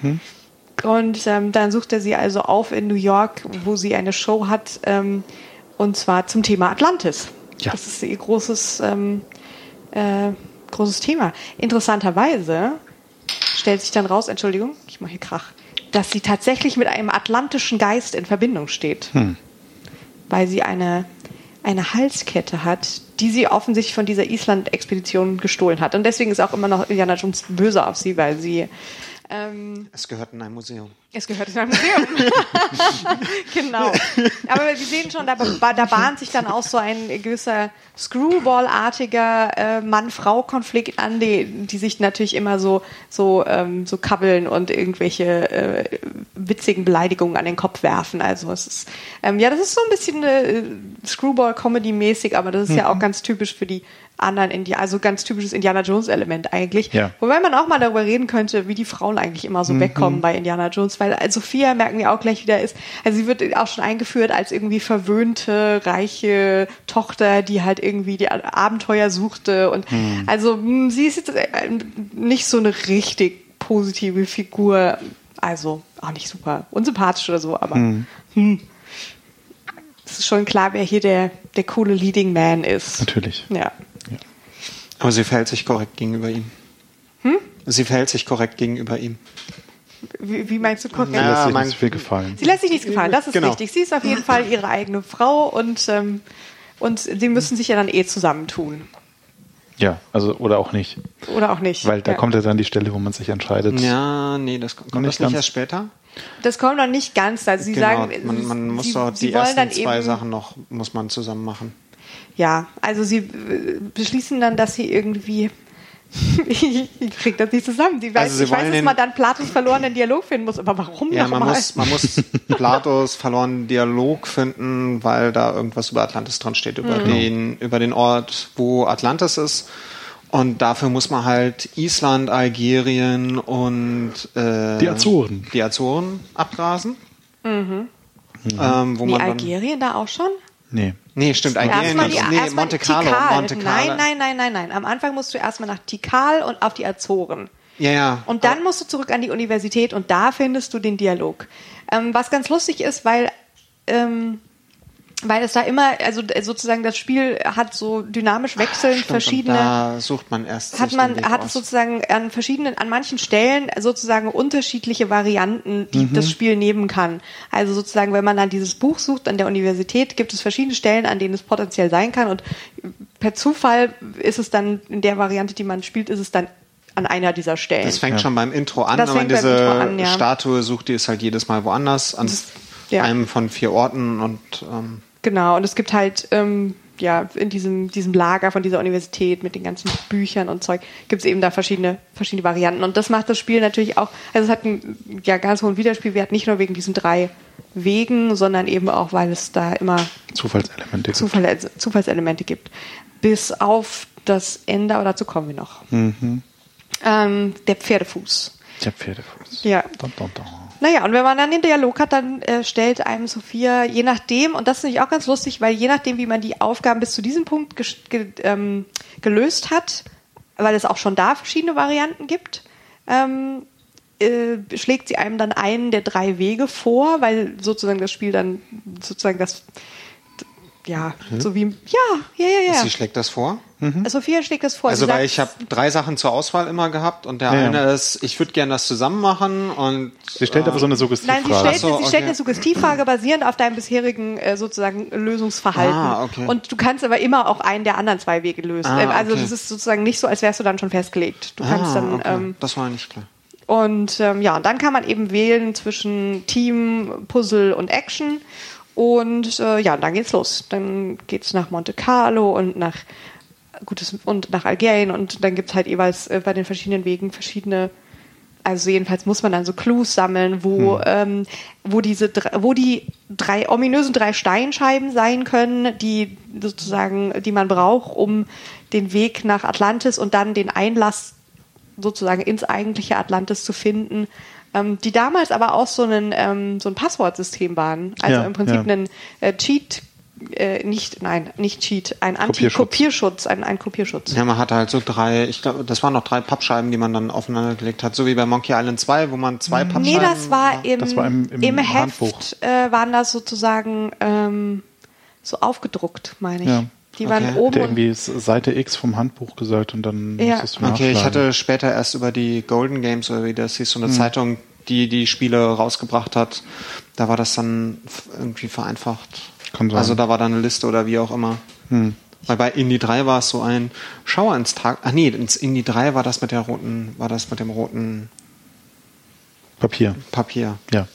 Und ähm, dann sucht er sie also auf in New York, wo sie eine Show hat, ähm, und zwar zum Thema Atlantis. Ja. Das ist ihr großes, ähm, äh, großes Thema. Interessanterweise stellt sich dann raus, Entschuldigung, ich mache hier Krach, dass sie tatsächlich mit einem atlantischen Geist in Verbindung steht. Weil sie eine, eine Halskette hat, die sie offensichtlich von dieser Island-Expedition gestohlen hat. Und deswegen ist auch immer noch Indiana Jones böse auf sie, weil sie ähm, es gehört in ein Museum. es gehört in ein Museum. <laughs> genau. Aber wir sehen schon, da, da bahnt sich dann auch so ein gewisser Screwball-artiger äh, Mann-Frau-Konflikt an, die, die sich natürlich immer so, so, ähm, so kabbeln und irgendwelche äh, witzigen Beleidigungen an den Kopf werfen. Also es ist, ähm, ja, das ist so ein bisschen äh, Screwball-Comedy-mäßig, aber das ist ja auch ganz typisch für die anderen Indi also ganz typisches Indiana Jones-Element eigentlich. Ja. Wobei man auch mal darüber reden könnte, wie die Frauen eigentlich immer so wegkommen bei Indiana Jones, weil als Sophia merken wir auch gleich wieder ist, also sie wird auch schon eingeführt als irgendwie verwöhnte, reiche Tochter, die halt irgendwie die Abenteuer suchte und also mh, sie ist jetzt äh, nicht so eine richtig positive Figur, also auch nicht super unsympathisch oder so, aber hm. es ist schon klar, wer hier der, der coole Leading Man ist. Natürlich. Ja. Aber sie verhält sich korrekt gegenüber ihm. Hm? Sie verhält sich korrekt gegenüber ihm. Wie, wie meinst du korrekt? Na, Lässt sich mein- nicht viel gefallen. Sie lässt sich nichts gefallen, das ist Genau. wichtig. Sie ist auf jeden Fall ihre eigene Frau und, ähm, und sie müssen sich ja dann eh zusammentun. Ja, also oder auch nicht. Oder auch nicht. Weil da ja. kommt ja dann die Stelle, wo man sich entscheidet. Ja, nee, das kommt, kommt Nicht das nicht ganz. erst später. Das kommt noch nicht ganz. Also sie genau, sagen, man, man muss sie, doch sie die ersten zwei eben, Sachen noch muss man zusammen machen. Ja, also sie äh, beschließen dann, dass sie irgendwie <laughs> ich krieg das nicht zusammen. Die weiß, Also sie ich weiß, dass man dann Platos verlorenen Dialog finden muss, aber warum Ja, man muss, man muss Platos verlorenen Dialog finden, weil da irgendwas über Atlantis dran steht, über Mhm. den, über den Ort, wo Atlantis ist. Und dafür muss man halt Island, Algerien und äh, Die Azoren. Die Azoren abgrasen. Ähm, wo Nee, man dann, Algerien da auch schon? Nee. Nee, stimmt, Algerien Erstmal nicht. die, Nee, erstmal Monte Carlo. Tikal. Monte Carlo. Nein, nein, nein, nein, nein. Am Anfang musst du erstmal nach Tikal und auf die Azoren. Ja, ja. Und dann musst du zurück an die Universität und da findest du den Dialog. Ähm, was ganz lustig ist, weil, ähm, weil es da immer, also äh, sozusagen das Spiel hat so dynamisch wechselnd Stimmt, verschiedene. Und da sucht man erst hat man hat aus. es sozusagen an verschiedenen an manchen Stellen sozusagen unterschiedliche Varianten, die das Spiel nehmen kann. Also sozusagen, wenn man dann dieses Buch sucht an der Universität, gibt es verschiedene Stellen, an denen es potenziell sein kann und per Zufall ist es dann in der Variante, die man spielt, ist es dann an einer dieser Stellen. Das fängt schon beim Intro an, Das wenn man fängt beim diese Intro an, ja. Statue sucht, die ist halt jedes Mal woanders, an ja. einem von vier Orten und ähm, Genau, und es gibt halt, ähm, ja, in diesem, diesem Lager von dieser Universität mit den ganzen Büchern und Zeug, gibt es eben da verschiedene, verschiedene Varianten. Und das macht das Spiel natürlich auch, also es hat einen ja, ganz hohen Wiederspielwert, nicht nur wegen diesen drei Wegen, sondern eben auch, weil es da immer Zufallselemente. gibt. Zufall, Zufallselemente gibt. Bis auf das Ende, aber dazu kommen wir noch. Ähm, der Pferdefuß. Der Pferdefuß. Ja. Dun, dun, dun. Naja, und wenn man dann den Dialog hat, dann äh, stellt einem Sophia, je nachdem, und das finde ich auch ganz lustig, weil je nachdem, wie man die Aufgaben bis zu diesem Punkt ge ähm, gelöst hat, weil es auch schon da verschiedene Varianten gibt, ähm, äh, schlägt sie einem dann einen der drei Wege vor, weil sozusagen das Spiel dann sozusagen das, ja, so wie, ja, ja, ja, ja. sie schlägt das vor. Sophia schlägt das vor. Also weil ich habe drei Sachen zur Auswahl immer gehabt und der Ja, ja. eine ist, ich würde gerne das zusammen machen und Sie stellt aber so eine Nein, sie Suggestivfrage. stellt, so, sie stellt eine Suggestivfrage basierend auf deinem bisherigen äh, sozusagen Lösungsverhalten. Ah, okay. Und du kannst aber immer auch einen der anderen zwei Wege lösen. Ah, Ähm, also okay. das ist sozusagen nicht so, als wärst du dann schon festgelegt. Du kannst ah, dann okay. ähm, das war nicht klar. und ähm, ja, und dann kann man eben wählen zwischen Team, Puzzle und Action. Und äh, ja, dann geht's los. Dann geht's nach Monte Carlo und nach gut, das- und nach Algerien und dann gibt's halt jeweils äh, bei den verschiedenen Wegen verschiedene, also jedenfalls muss man dann so Clues sammeln, wo, ähm, wo diese, wo die drei ominösen drei Steinscheiben sein können, die sozusagen, die man braucht, um den Weg nach Atlantis und dann den Einlass sozusagen ins eigentliche Atlantis zu finden, ähm, die damals aber auch so ein, ähm, so ein Passwortsystem waren. Also Ja, im Prinzip ja. ein äh, Cheat, äh, nicht, nein, nicht Cheat, ein Kopierschutz. Anti-Kopierschutz, ein, ein Kopierschutz. Ja, man hatte halt so drei, ich glaube, das waren noch drei Pappscheiben, die man dann aufeinander gelegt hat, so wie bei Monkey Island 2, wo man zwei Pappscheiben. Nee, das war im, Das war im- im im Handbuch. Heft, äh, waren das sozusagen ähm, so aufgedruckt, meine ich. Ja. Die waren Okay. oben Der irgendwie Seite X vom Handbuch gesagt und dann Ja. musstest du Okay, ich hatte später erst über die Golden Games oder wie das hieß, so Hm. eine Zeitung, die die Spiele rausgebracht hat. Da war das dann irgendwie vereinfacht. Kann sein. Hm. Also da war dann eine Liste oder wie auch immer. Weil bei Indie 3 war es so ein Schauer ins Tag. Ach nee, ins Indie 3 war das mit der roten, war das mit dem roten Papier. Papier. Ja.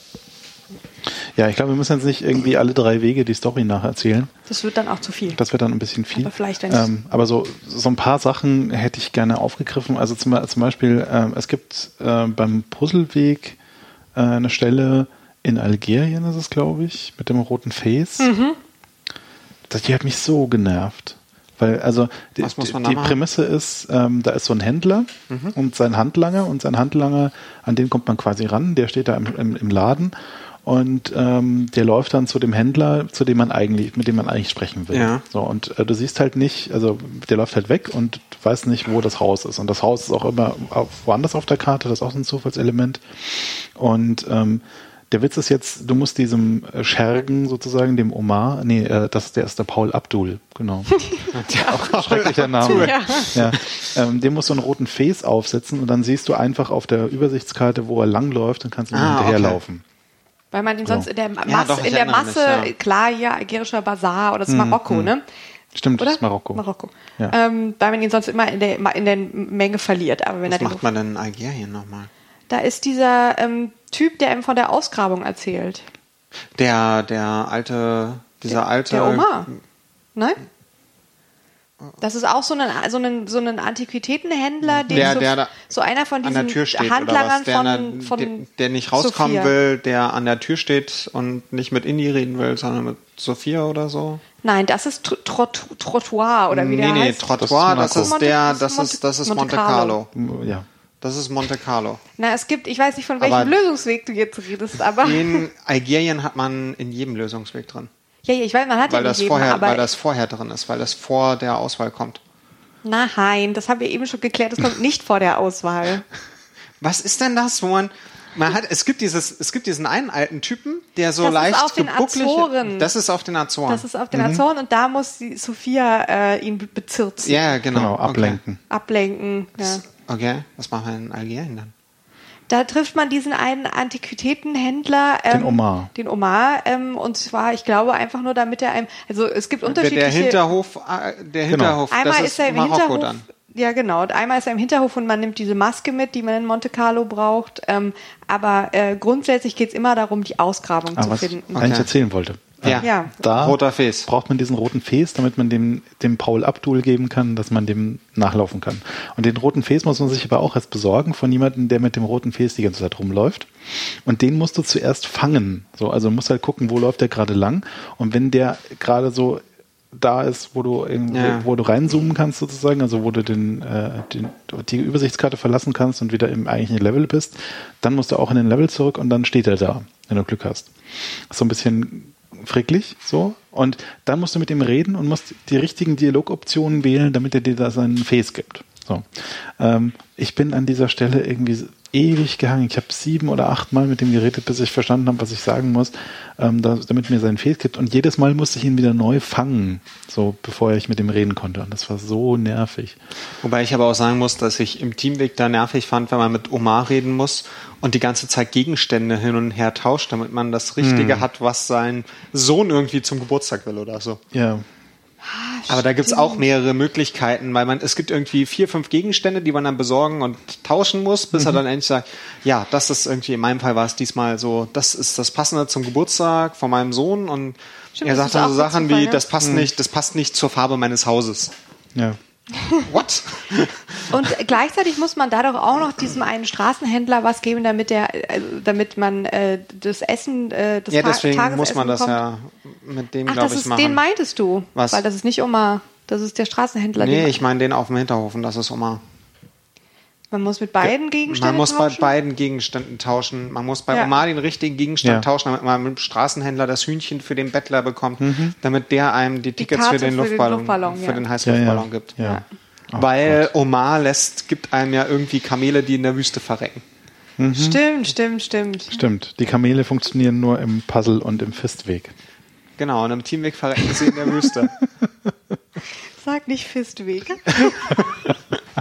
Ja, ich glaube, wir müssen jetzt nicht irgendwie alle drei Wege die Story nacherzählen. das wird dann auch zu viel. Das wird dann ein bisschen viel. Aber vielleicht, wenn ähm, aber so, so ein paar Sachen hätte ich gerne aufgegriffen. Also zum, zum Beispiel, ähm, es gibt äh, beim Puzzleweg äh, eine Stelle in Algerien, ist es, glaube ich, mit dem roten Face. Mhm. Das, die hat mich so genervt. Weil, also, die, Was muss man die? Prämisse ist, ähm, da ist so ein Händler Mhm. und sein Handlanger und sein Handlanger, an den kommt man quasi ran, der steht da im, im, im Laden und ähm, der läuft dann zu dem Händler, zu dem man eigentlich, mit dem man eigentlich sprechen will. Ja. So, und äh, du siehst halt nicht, also der läuft halt weg und du weißt nicht, wo das Haus ist. Und das Haus ist auch immer auf, woanders auf der Karte, das ist auch so ein Zufallselement. Und ähm, der Witz ist jetzt, du musst diesem äh, Schergen sozusagen, dem Omar, nee, äh, das, der ist der Paul Abdul, genau. <laughs> auch schrecklicher Name. Ja. Ja. Ähm, dem musst du einen roten Face aufsetzen und dann siehst du einfach auf der Übersichtskarte, wo er langläuft und kannst ihm Ah, hinterherlaufen. Weil man ihn So. sonst in der, Masse, Ja, doch, in der Masse, mich, ja. klar, ja, algerischer Bazar oder das ist Marokko, ne? Stimmt, Oder? das ist Marokko. Marokko. Ja. Ähm, weil man ihn sonst immer in der, in der Menge verliert. Aber wenn Was er macht man denn in Algerien nochmal? Da ist dieser ähm, Typ, der ihm von der Ausgrabung erzählt. Der, der alte, dieser alte. Der Omar. Nein? Das ist auch so ein, so ein, so ein Antiquitätenhändler, den Der- so, der da so einer von an diesen der Tür steht oder Handlangern? Der, von, der, von der, der nicht rauskommen Sophia. will, der an der Tür steht und nicht mit Indie reden will, sondern mit Sophia oder so. Nein, das ist Tr- Trott- Trottoir oder wie nee, der nee, heißt. Trottoir, Das das ist ist, Monaco. der, Monte- das ist, das ist Monte Monte Carlo. Carlo. Ja. Das ist Monte Carlo. Na, es gibt, ich weiß nicht, von welchem Aber- Lösungsweg du jetzt redest, aber. In <laughs> Algerien hat man in jedem Lösungsweg drin. Ja, ja, ich weiß, man hat Weil ja das, nicht jeden, vorher, aber. weil das vorher drin ist, weil das vor der Auswahl kommt. nein, das haben wir eben schon geklärt, das kommt nicht vor der Auswahl. <laughs> Was ist denn das, wo man. Man hat, es gibt dieses, es gibt diesen einen alten Typen, der so Das ist leicht auf den Azoren. Das ist auf den Azoren. Das ist auf den Azoren und da muss die Sophia äh, ihn be- bezirzen, ja, genau. Genau, okay. ablenken. ablenken. Ja. Okay, was machen wir in Algerien dann? Da trifft man diesen einen Antiquitätenhändler, ähm, Den Omar. Den Omar, ähm, und zwar, ich glaube, einfach nur damit er einem, also es gibt unterschiedliche. der Hinterhof, äh, der Hinterhof, Einmal das ist er im Marokko Hinterhof. dann. Ja, genau. Und einmal ist er im Hinterhof und man nimmt diese Maske mit, die man in Monte Carlo braucht. Ähm, aber äh, grundsätzlich geht es immer darum, die Ausgrabung Ah, zu was finden. ich eigentlich Okay. erzählen wollte. Ja. Ja. Da Roter Face. braucht man diesen roten Face, damit man dem, dem Paul Abdul geben kann, dass man dem nachlaufen kann. Und den roten Face muss man sich aber auch erst besorgen von jemandem, der mit dem roten Face die ganze Zeit rumläuft. Und den musst du zuerst fangen. So, also musst halt gucken, wo läuft der gerade lang. Und wenn der gerade so da ist, wo du irgendwie, Ja. wo du reinzoomen kannst sozusagen, also wo du den, äh, den, die Übersichtskarte verlassen kannst und wieder im eigentlichen Level bist, dann musst du auch in den Level zurück und dann steht er da, wenn du Glück hast. So ein bisschen fricklich, so. Und dann musst du mit ihm reden und musst die richtigen Dialogoptionen wählen, damit er dir da seinen Face gibt. So. Ähm, ich bin an dieser Stelle irgendwie ewig gehangen. Ich habe sieben oder acht Mal mit ihm geredet, bis ich verstanden habe, was ich sagen muss, ähm, da, damit mir seinen Face gibt. Und jedes Mal musste ich ihn wieder neu fangen, so bevor ich mit ihm reden konnte. Und das war so nervig. Wobei ich aber auch sagen muss, dass ich im Teamweg da nervig fand, wenn man mit Omar reden muss und die ganze Zeit Gegenstände hin und her tauscht, damit man das Richtige Hm. hat, was sein Sohn irgendwie zum Geburtstag will oder so. Ja. Aber da gibt's auch mehrere Möglichkeiten, weil man, es gibt irgendwie vier, fünf Gegenstände, die man dann besorgen und tauschen muss, bis Mhm. er dann endlich sagt, ja, das ist irgendwie, in meinem Fall war es diesmal so, das ist das Passende zum Geburtstag von meinem Sohn und Stimmt, er sagt dann so Sachen Zufall, wie, das passt nicht, das passt nicht zur Farbe meines Hauses. Ja. What? Und gleichzeitig muss man da doch auch noch diesem einen Straßenhändler was geben, damit der, also damit man äh, das Essen, äh, das ja, Ta- deswegen Tagesessen muss man das bekommt. ja mit dem, glaube ich, ist, machen. den meintest du. Was? Weil das ist nicht Oma, das ist der Straßenhändler. nee, ich meine den auf dem Hinterhofen, das ist Oma. Man muss mit beiden Gegenständen Man muss bei tauschen? beiden Gegenständen tauschen. Man muss bei Ja. Omar den richtigen Gegenstand Ja. tauschen, damit man mit dem Straßenhändler das Hühnchen für den Bettler bekommt, Mhm. damit der einem die Tickets für Karte den für den Luftballon, Luftballon, für ja. den Heißluftballon ja. gibt. ja. Ach, Weil Omar lässt, gibt einem ja irgendwie Kamele, die in der Wüste verrecken. Stimmt, stimmt, stimmt. Stimmt, die Kamele funktionieren nur im Puzzle und im Fistweg. Genau, und im Teamweg verrecken sie in der Wüste. <laughs> Sag nicht Fistweg. <laughs>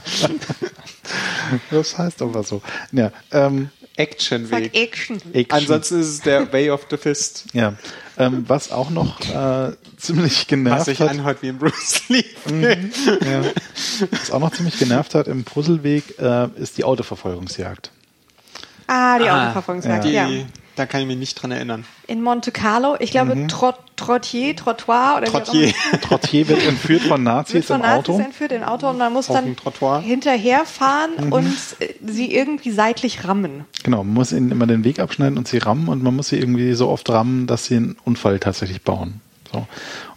<laughs> <laughs> Das heißt aber so. Ja, ähm, Actionweg. Action. Action. Ansonsten ist es der Way of the Fist. ja. Ähm, was auch noch äh, ziemlich genervt Was sich hat, anhört wie ein Bruce Lee. ja, was auch noch ziemlich genervt hat im Puzzleweg, äh, ist die Autoverfolgungsjagd. Ah, die Ah, Autoverfolgungsjagd, Die, ja. Da kann ich mich nicht dran erinnern. In Monte Carlo, ich glaube Mhm. Trot, Trottier, Trottoir oder wie auch Trottier. immer. <laughs> Trottier wird entführt von wird Nazis von im Nazis Auto. entführt im Auto und man muss Auf dann hinterherfahren Mhm. und äh, sie irgendwie seitlich rammen. Genau, man muss ihnen immer den Weg abschneiden und sie rammen und man muss sie irgendwie so oft rammen, dass sie einen Unfall tatsächlich bauen. So.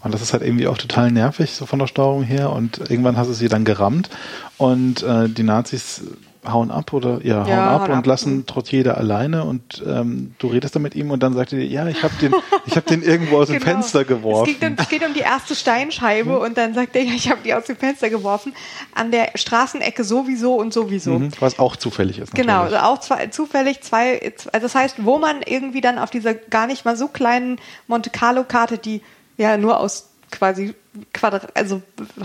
Und das ist halt irgendwie auch total nervig, so von der Steuerung her. Und irgendwann hast du sie dann gerammt und äh, die Nazis hauen ab oder ja, hauen Ja, ab hauen und ab. lassen Trottier da alleine und ähm, du redest dann mit ihm und dann sagt er dir, ja, ich habe den, ich habe den irgendwo aus dem Genau. Fenster Es geworfen. geht, um, es geht um die erste Steinscheibe und dann sagt er, ja, ich habe die aus dem Fenster geworfen. An der Straßenecke sowieso und sowieso. Mhm, was auch zufällig ist. Genau, natürlich. also auch zwei, zufällig zwei, also das heißt, wo man irgendwie dann auf dieser gar nicht mal so kleinen Monte Carlo Karte, die ja nur aus quasi Quadrat, also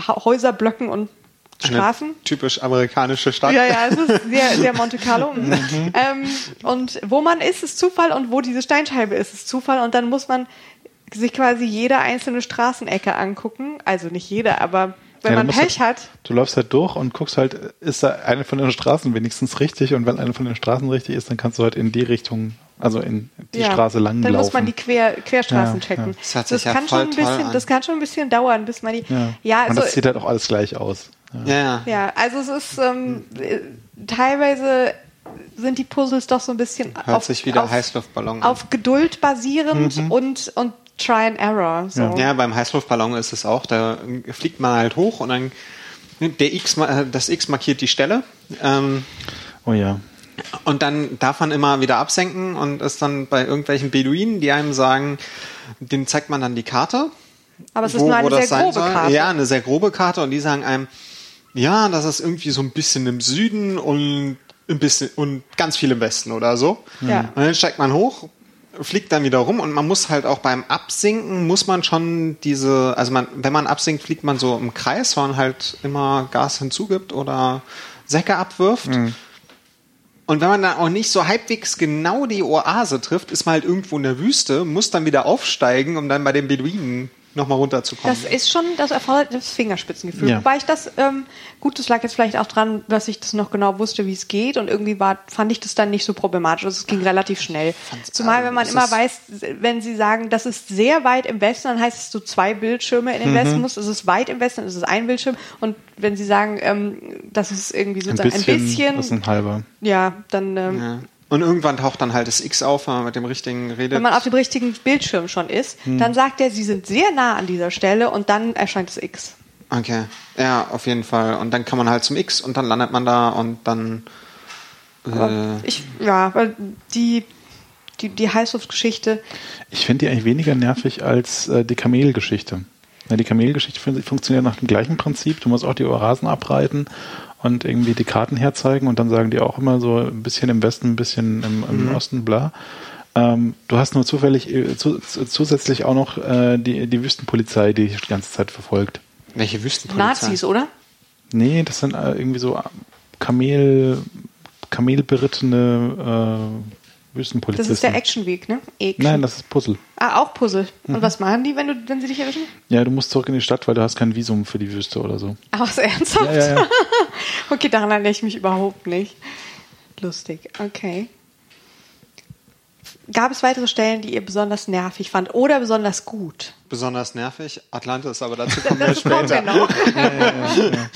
Häuserblöcken und Straßen. Eine typisch amerikanische Stadt. Ja, ja, es ist sehr, sehr <laughs> Monte Carlo. ähm, und wo man ist, ist Zufall und wo diese Steinscheibe ist, ist Zufall. Und dann muss man sich quasi jede einzelne Straßenecke angucken. Also nicht jede, aber wenn Ja, man Pech halt- hat, Du läufst halt durch und guckst halt, ist da eine von den Straßen wenigstens richtig und wenn eine von den Straßen richtig ist, dann kannst du halt in die Richtung, also in die ja, Straße lang dann laufen. muss man die Quer, Querstraßen Ja, checken. ja. Das hört sich ja kann voll schon ein bisschen, an. das kann schon ein bisschen dauern, bis man die. ja. Ja, und also, das sieht halt auch alles gleich aus. Ja. Ja, ja. ja, also es ist ähm, äh, teilweise sind die Puzzles doch so ein bisschen Hört auf, sich wieder auf, Heißluftballon an. auf Geduld basierend und, und Try and Error. So. Ja, beim Heißluftballon ist es auch. Da fliegt man halt hoch und dann der X, ma- das X markiert die Stelle. Ähm, Oh ja. und dann darf man immer wieder absenken und ist dann bei irgendwelchen Beduinen, die einem sagen, denen zeigt man dann die Karte. Aber es ist nur eine sehr grobe Karte. Ja, eine sehr grobe Karte und die sagen einem, ja, das ist irgendwie so ein bisschen im Süden und ein bisschen und ganz viel im Westen oder so. Ja. Und dann steigt man hoch, fliegt dann wieder rum und man muss halt auch beim Absinken muss man schon diese, also man, wenn man absinkt, fliegt man so im Kreis, weil man halt immer Gas hinzugibt oder Säcke abwirft. Und wenn man dann auch nicht so halbwegs genau die Oase trifft, ist man halt irgendwo in der Wüste, muss dann wieder aufsteigen, um dann bei den Beduinen nochmal runterzukommen. Das ist schon, das erfordert das Fingerspitzengefühl. Ja. Wobei ich das, ähm, gut, das lag jetzt vielleicht auch dran, dass ich das noch genau wusste, wie es geht und irgendwie war, fand ich das dann nicht so problematisch. Also es ging relativ schnell. Zumal, wenn man immer weiß, wenn sie sagen, das ist sehr weit im Westen, dann heißt es, du zwei Bildschirme in den Mhm. Westen musst. Es ist weit im Westen, es ist ein Bildschirm. Und wenn sie sagen, ähm, das ist irgendwie Ein sozusagen bisschen, ein bisschen, das ist ein halber. ja, dann, ähm, ja. Und irgendwann taucht dann halt das X auf, wenn man mit dem richtigen redet. wenn man auf dem richtigen Bildschirm schon ist, Hm. dann sagt er, sie sind sehr nah an dieser Stelle und dann erscheint das X. okay, ja, auf jeden Fall. Und dann kann man halt zum X und dann landet man da und dann äh, Ich, ja, weil die, die, die Heißluftgeschichte, Ich finde die eigentlich weniger nervig als äh, die Kamelgeschichte. Ja, die Kamelgeschichte fun funktioniert nach dem gleichen Prinzip. Du musst auch die Oasen abreiten und irgendwie die Karten herzeigen und dann sagen die auch immer so ein bisschen im Westen, ein bisschen im, im Osten, bla. Ähm, du hast nur zufällig äh, zu, zu, zusätzlich auch noch äh, die, die Wüstenpolizei, die dich die ganze Zeit verfolgt. welche Wüstenpolizei? Nazis, oder? Nee, das sind äh, irgendwie so Kamel, kamelberittene äh, Wüstenpolizisten. Das ist der Actionweg, ne? Action. Nein, das ist Puzzle. ah, auch Puzzle. Mhm. Und was machen die, wenn, du, wenn sie dich erwischen? Ja, du musst zurück in die Stadt, weil du hast kein Visum für die Wüste oder so. Ach, was ernsthaft? Ja, ja, ja. <laughs> okay, daran erinnere ich mich überhaupt nicht. Lustig, okay. Gab es weitere Stellen, die ihr besonders nervig fand oder besonders gut? Besonders nervig. Atlantis, aber dazu <laughs> kommen wir kommen wir später. noch. <laughs>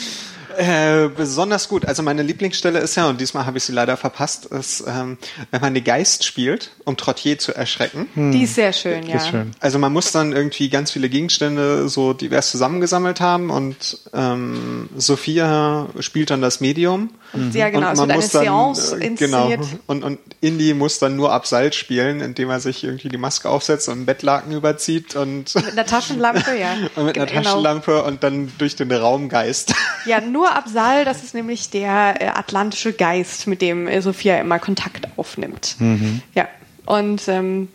Äh, besonders gut. Also meine Lieblingsstelle ist ja, und diesmal habe ich sie leider verpasst, ist, ähm, wenn man den Geist spielt, um Trottier zu erschrecken. Die ist sehr schön, ja. Ist schön. Also man muss dann irgendwie ganz viele Gegenstände so divers zusammengesammelt haben und ähm, Sophia spielt dann das Medium. Und, ja, genau. und Es wird eine Seance äh, inszeniert. Genau. Und, und Indy muss dann nur Abseil spielen, indem er sich irgendwie die Maske aufsetzt und einen Bettlaken überzieht und, Mit einer Taschenlampe, ja. <laughs> und mit einer Genau. Taschenlampe und dann durch den Raum geist. Ja, nur Absal, das ist nämlich der äh, atlantische Geist, mit dem äh, Sophia immer Kontakt aufnimmt. Ja, und ähm,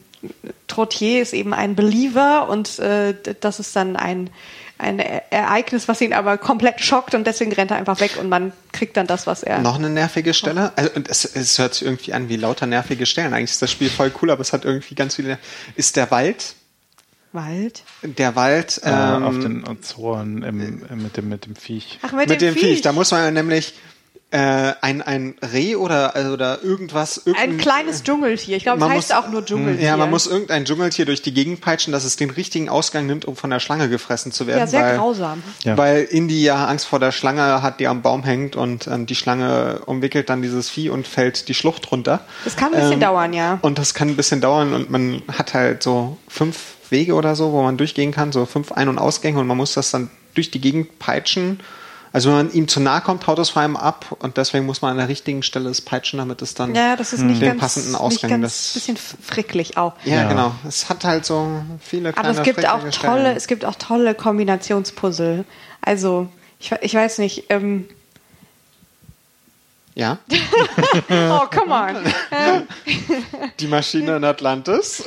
Trottier ist eben ein Believer und äh, das ist dann ein, ein E- Ereignis, was ihn aber komplett schockt und deswegen rennt er einfach weg und man kriegt dann das, was er... Noch eine nervige Stelle. Also und es, es hört sich irgendwie an wie lauter nervige Stellen. Eigentlich ist das Spiel voll cool, aber es hat irgendwie ganz viele. Ist der Wald? Wald? Der Wald Äh, ähm, auf den Azoren im, äh, mit, dem, mit dem Viech. Ach, mit, mit, dem Viech. Viech. Da muss man nämlich äh, ein, ein Reh oder, also, oder irgendwas. Ein kleines Dschungeltier. Ich glaube, es Man heißt muss- auch nur Dschungeltier. Ja, man muss irgendein Dschungeltier durch die Gegend peitschen, dass es den richtigen Ausgang nimmt, um von der Schlange gefressen zu werden. Ja, sehr weil, grausam. Ja. Weil Indy ja Angst vor der Schlange hat, die am Baum hängt und ähm, die Schlange umwickelt dann dieses Vieh und fällt die Schlucht runter. Das kann ein bisschen Ähm, dauern, ja. Und das kann ein bisschen dauern und man hat halt so fünf Wege oder so, wo man durchgehen kann, so fünf Ein- und Ausgänge und man muss das dann durch die Gegend peitschen. Also wenn man ihm zu nahe kommt, haut es vor allem ab und deswegen muss man an der richtigen Stelle es peitschen, damit es dann Ja, das ist nicht den ganz, passenden nicht Ausgang ganz das bisschen fricklich auch. ja, Ja. genau. Es hat halt so viele kleine Aber es gibt auch tolle, Stellen. es gibt auch tolle Kombinationspuzzle. Also, ich, ich weiß nicht, ähm, Ja, <laughs> oh, come on. <laughs> Die Maschine in Atlantis.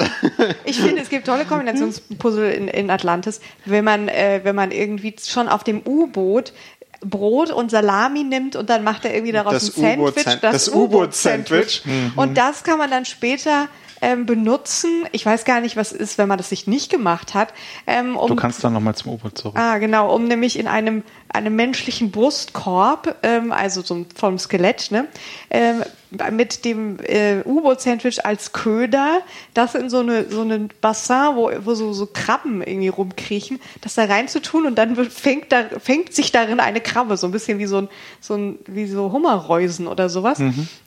Ich finde, es gibt tolle Kombinationspuzzle in, in Atlantis, wenn man, äh, wenn man irgendwie schon auf dem U-Boot Brot und Salami nimmt und dann macht er irgendwie daraus Das ein U-Boot- Sandwich, das U-Boot-Sandwich. Und das kann man dann später ähm, benutzen. Ich weiß gar nicht, was ist, wenn man das sich nicht gemacht hat. Ähm, um Du kannst dann nochmal zum U-Boot zurück. Ah, genau, um nämlich in einem, einem menschlichen Brustkorb, ähm, also so vom Skelett, ne, ähm, mit dem äh, U-Boot-Sandwich als Köder, das in so eine so einen Bassin, wo, wo so, so Krabben irgendwie rumkriechen, das da reinzutun und dann fängt, da, fängt sich darin eine Krabbe, so ein bisschen wie so ein, so ein wie so Hummerreusen oder sowas.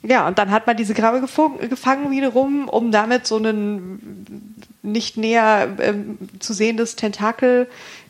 Ja, und dann hat man diese Krabbe gefo- gefangen wiederum, um damit so einen nicht näher ähm, zu sehendes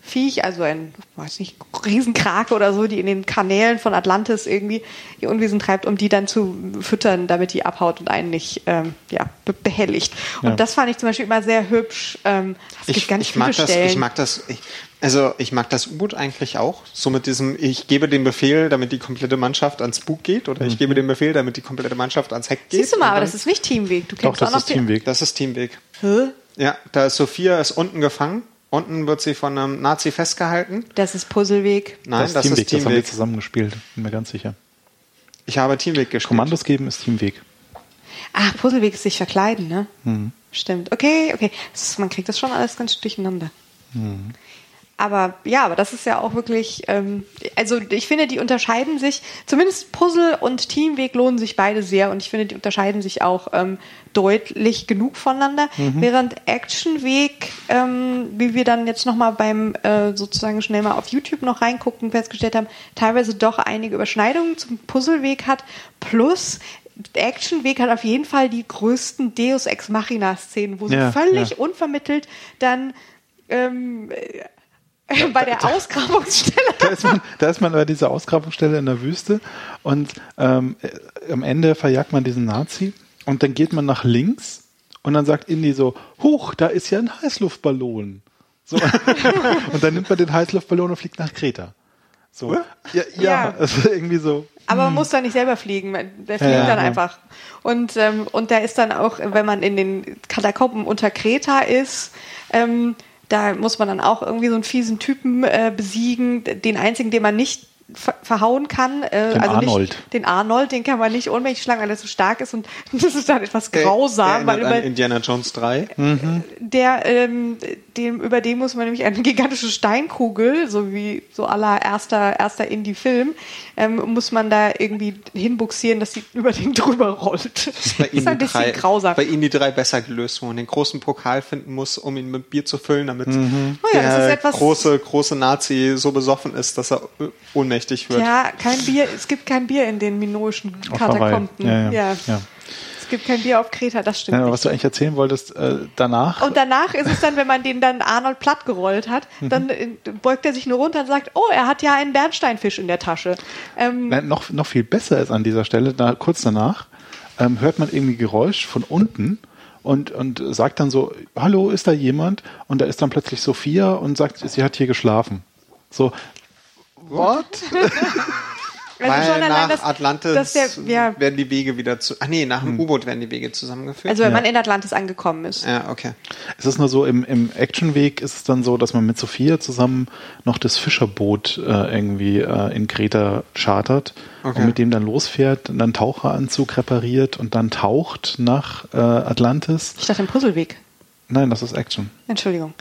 Tentakelviech, also ein, weiß nicht, Riesenkrake oder so, die in den Kanälen von Atlantis irgendwie ihr Unwesen treibt, um die dann zu füttern, damit die abhaut und einen nicht ähm, ja, be behelligt. Und Ja. das fand ich zum Beispiel immer sehr hübsch. Ähm, gibt Ich, ganz ich viele mag das, ich mag das, ich, also ich mag das U-Boot eigentlich auch. So mit diesem, ich gebe den Befehl, damit die komplette Mannschaft ans Bug geht, oder ich gebe den Befehl, damit die komplette Mannschaft ans Heck geht. Siehst du mal, Und aber das ist nicht Teamweg. Du Doch, kennst das auch noch ist Teamweg. das ist Teamweg. Hä? Ja, da ist Sophia ist unten gefangen. Unten wird sie von einem Nazi festgehalten. Das ist Puzzleweg. Nein, das, das, Teamweg, ist das haben wir Teamweg. zusammen gespielt, bin mir ganz sicher. Ich habe Teamweg gespielt. Kommandos geben ist Teamweg. Ach, Puzzleweg ist sich verkleiden, ne? Mhm. Stimmt. Okay, okay. Man kriegt das schon alles ganz durcheinander. Mhm. Aber ja, aber das ist ja auch wirklich, ähm, also ich finde, die unterscheiden sich, zumindest Puzzle und Teamweg lohnen sich beide sehr und ich finde, die unterscheiden sich auch ähm, deutlich genug voneinander. Mhm. Während Actionweg, ähm, wie wir dann jetzt nochmal beim äh, sozusagen schnell mal auf YouTube noch reingucken, festgestellt haben, teilweise doch einige Überschneidungen zum Puzzleweg hat. Plus Actionweg hat auf jeden Fall die größten Deus Ex Machina Szenen, wo Ja, sie völlig ja. unvermittelt dann ähm, äh, bei der Ausgrabungsstelle Da ist man, da ist man bei dieser Ausgrabungsstelle in der Wüste und ähm, äh, am Ende verjagt man diesen Nazi und dann geht man nach links und dann sagt Indy so, huch, da ist ja ein Heißluftballon. So. <laughs> und dann nimmt man den Heißluftballon und fliegt nach Kreta. So. Ja, ja, Ja. Also irgendwie so. Aber man muss da nicht selber fliegen, der fliegt Ja, dann ja. einfach. Und, ähm, und da ist dann auch, wenn man in den Katakomben unter Kreta ist, ähm, da muss man dann auch irgendwie so einen fiesen Typen äh, besiegen, den einzigen, den man nicht verhauen kann. Äh, Den also Arnold. Nicht, den Arnold, den kann man nicht ohnmächtig schlagen, weil er so stark ist und <laughs> das ist dann etwas Der- grausam, weil erinnert an über, Indiana Jones 3. der, ähm, dem, über den muss man nämlich eine gigantische Steinkugel, so wie so aller erster, erster Indie-Film, ähm, muss man da irgendwie hinbuxieren, dass sie über den <laughs> drüber rollt. Das ist bei Ihnen, ein die bisschen drei, grausam. bei Ihnen die drei besser gelöst, wo man den großen Pokal finden muss, um ihn mit Bier zu füllen, damit Oh ja, das der ist etwas- große, große Nazi so besoffen ist, dass er ohnmächtig ohnmächtig wird. Ja, kein Bier, es gibt kein Bier in den minoischen. Katakomben. Ja, ja. ja. Es gibt kein Bier auf Kreta, das stimmt. Was du eigentlich erzählen wolltest, äh, danach. Und danach ist es dann, wenn man den dann Arnold platt gerollt hat, dann äh, beugt er sich nur runter und sagt, oh, er hat ja einen Bernsteinfisch in der Tasche. Ähm, Nein, noch, noch viel besser ist an dieser Stelle, da, kurz danach, ähm, hört man irgendwie Geräusch von unten und, und sagt dann so, hallo, ist da jemand? Und da ist dann plötzlich Sophia und sagt, sie hat hier geschlafen. So, what? <laughs> also Weil schon nach allein, dass, Atlantis dass der, ja, werden die Wege wieder zu. Ach nee, nach dem U-Boot werden die Wege zusammengeführt. also wenn man in Atlantis angekommen ist. ja, okay. Es ist nur so, im, im Actionweg ist es dann so, dass man mit Sophia zusammen noch das Fischerboot äh, irgendwie äh, in Kreta chartert Okay. und mit dem dann losfährt, dann Taucheranzug repariert und dann taucht nach äh, Atlantis. Ich dachte im Puzzleweg. Nein, das ist Action. Entschuldigung.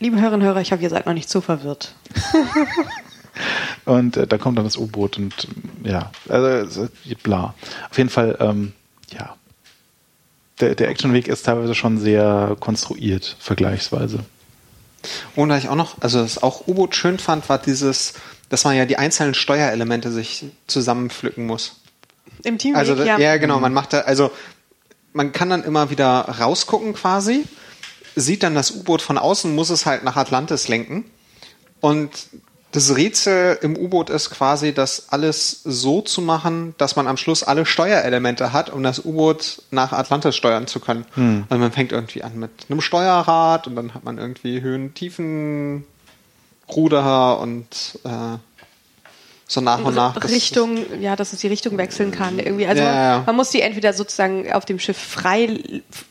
Liebe Hörerinnen und Hörer, ich hoffe, ihr seid noch nicht zu verwirrt. <laughs> Und äh, da kommt dann das U-Boot und ja, also äh, bla. Auf jeden Fall, ähm, ja. Der, der Actionweg ist teilweise schon sehr konstruiert, vergleichsweise. Und was ich auch noch, also das auch U-Boot schön fand, war dieses, dass man ja die einzelnen Steuerelemente sich zusammenpflücken muss. Im Teamweg, Also ja. ja, genau, man macht da, also man kann dann immer wieder rausgucken quasi, sieht dann das U-Boot von außen, muss es halt nach Atlantis lenken. Und das Rätsel im U-Boot ist quasi, das alles so zu machen, dass man am Schluss alle Steuerelemente hat, um das U-Boot nach Atlantis steuern zu können. Also man fängt irgendwie an mit einem Steuerrad und dann hat man irgendwie Höhen, Tiefen, Ruder und äh, so nach und nach. das- Richtung, ja, dass es die Richtung wechseln kann. Irgendwie. Also Ja, man, ja. man muss die entweder sozusagen auf dem Schiff frei,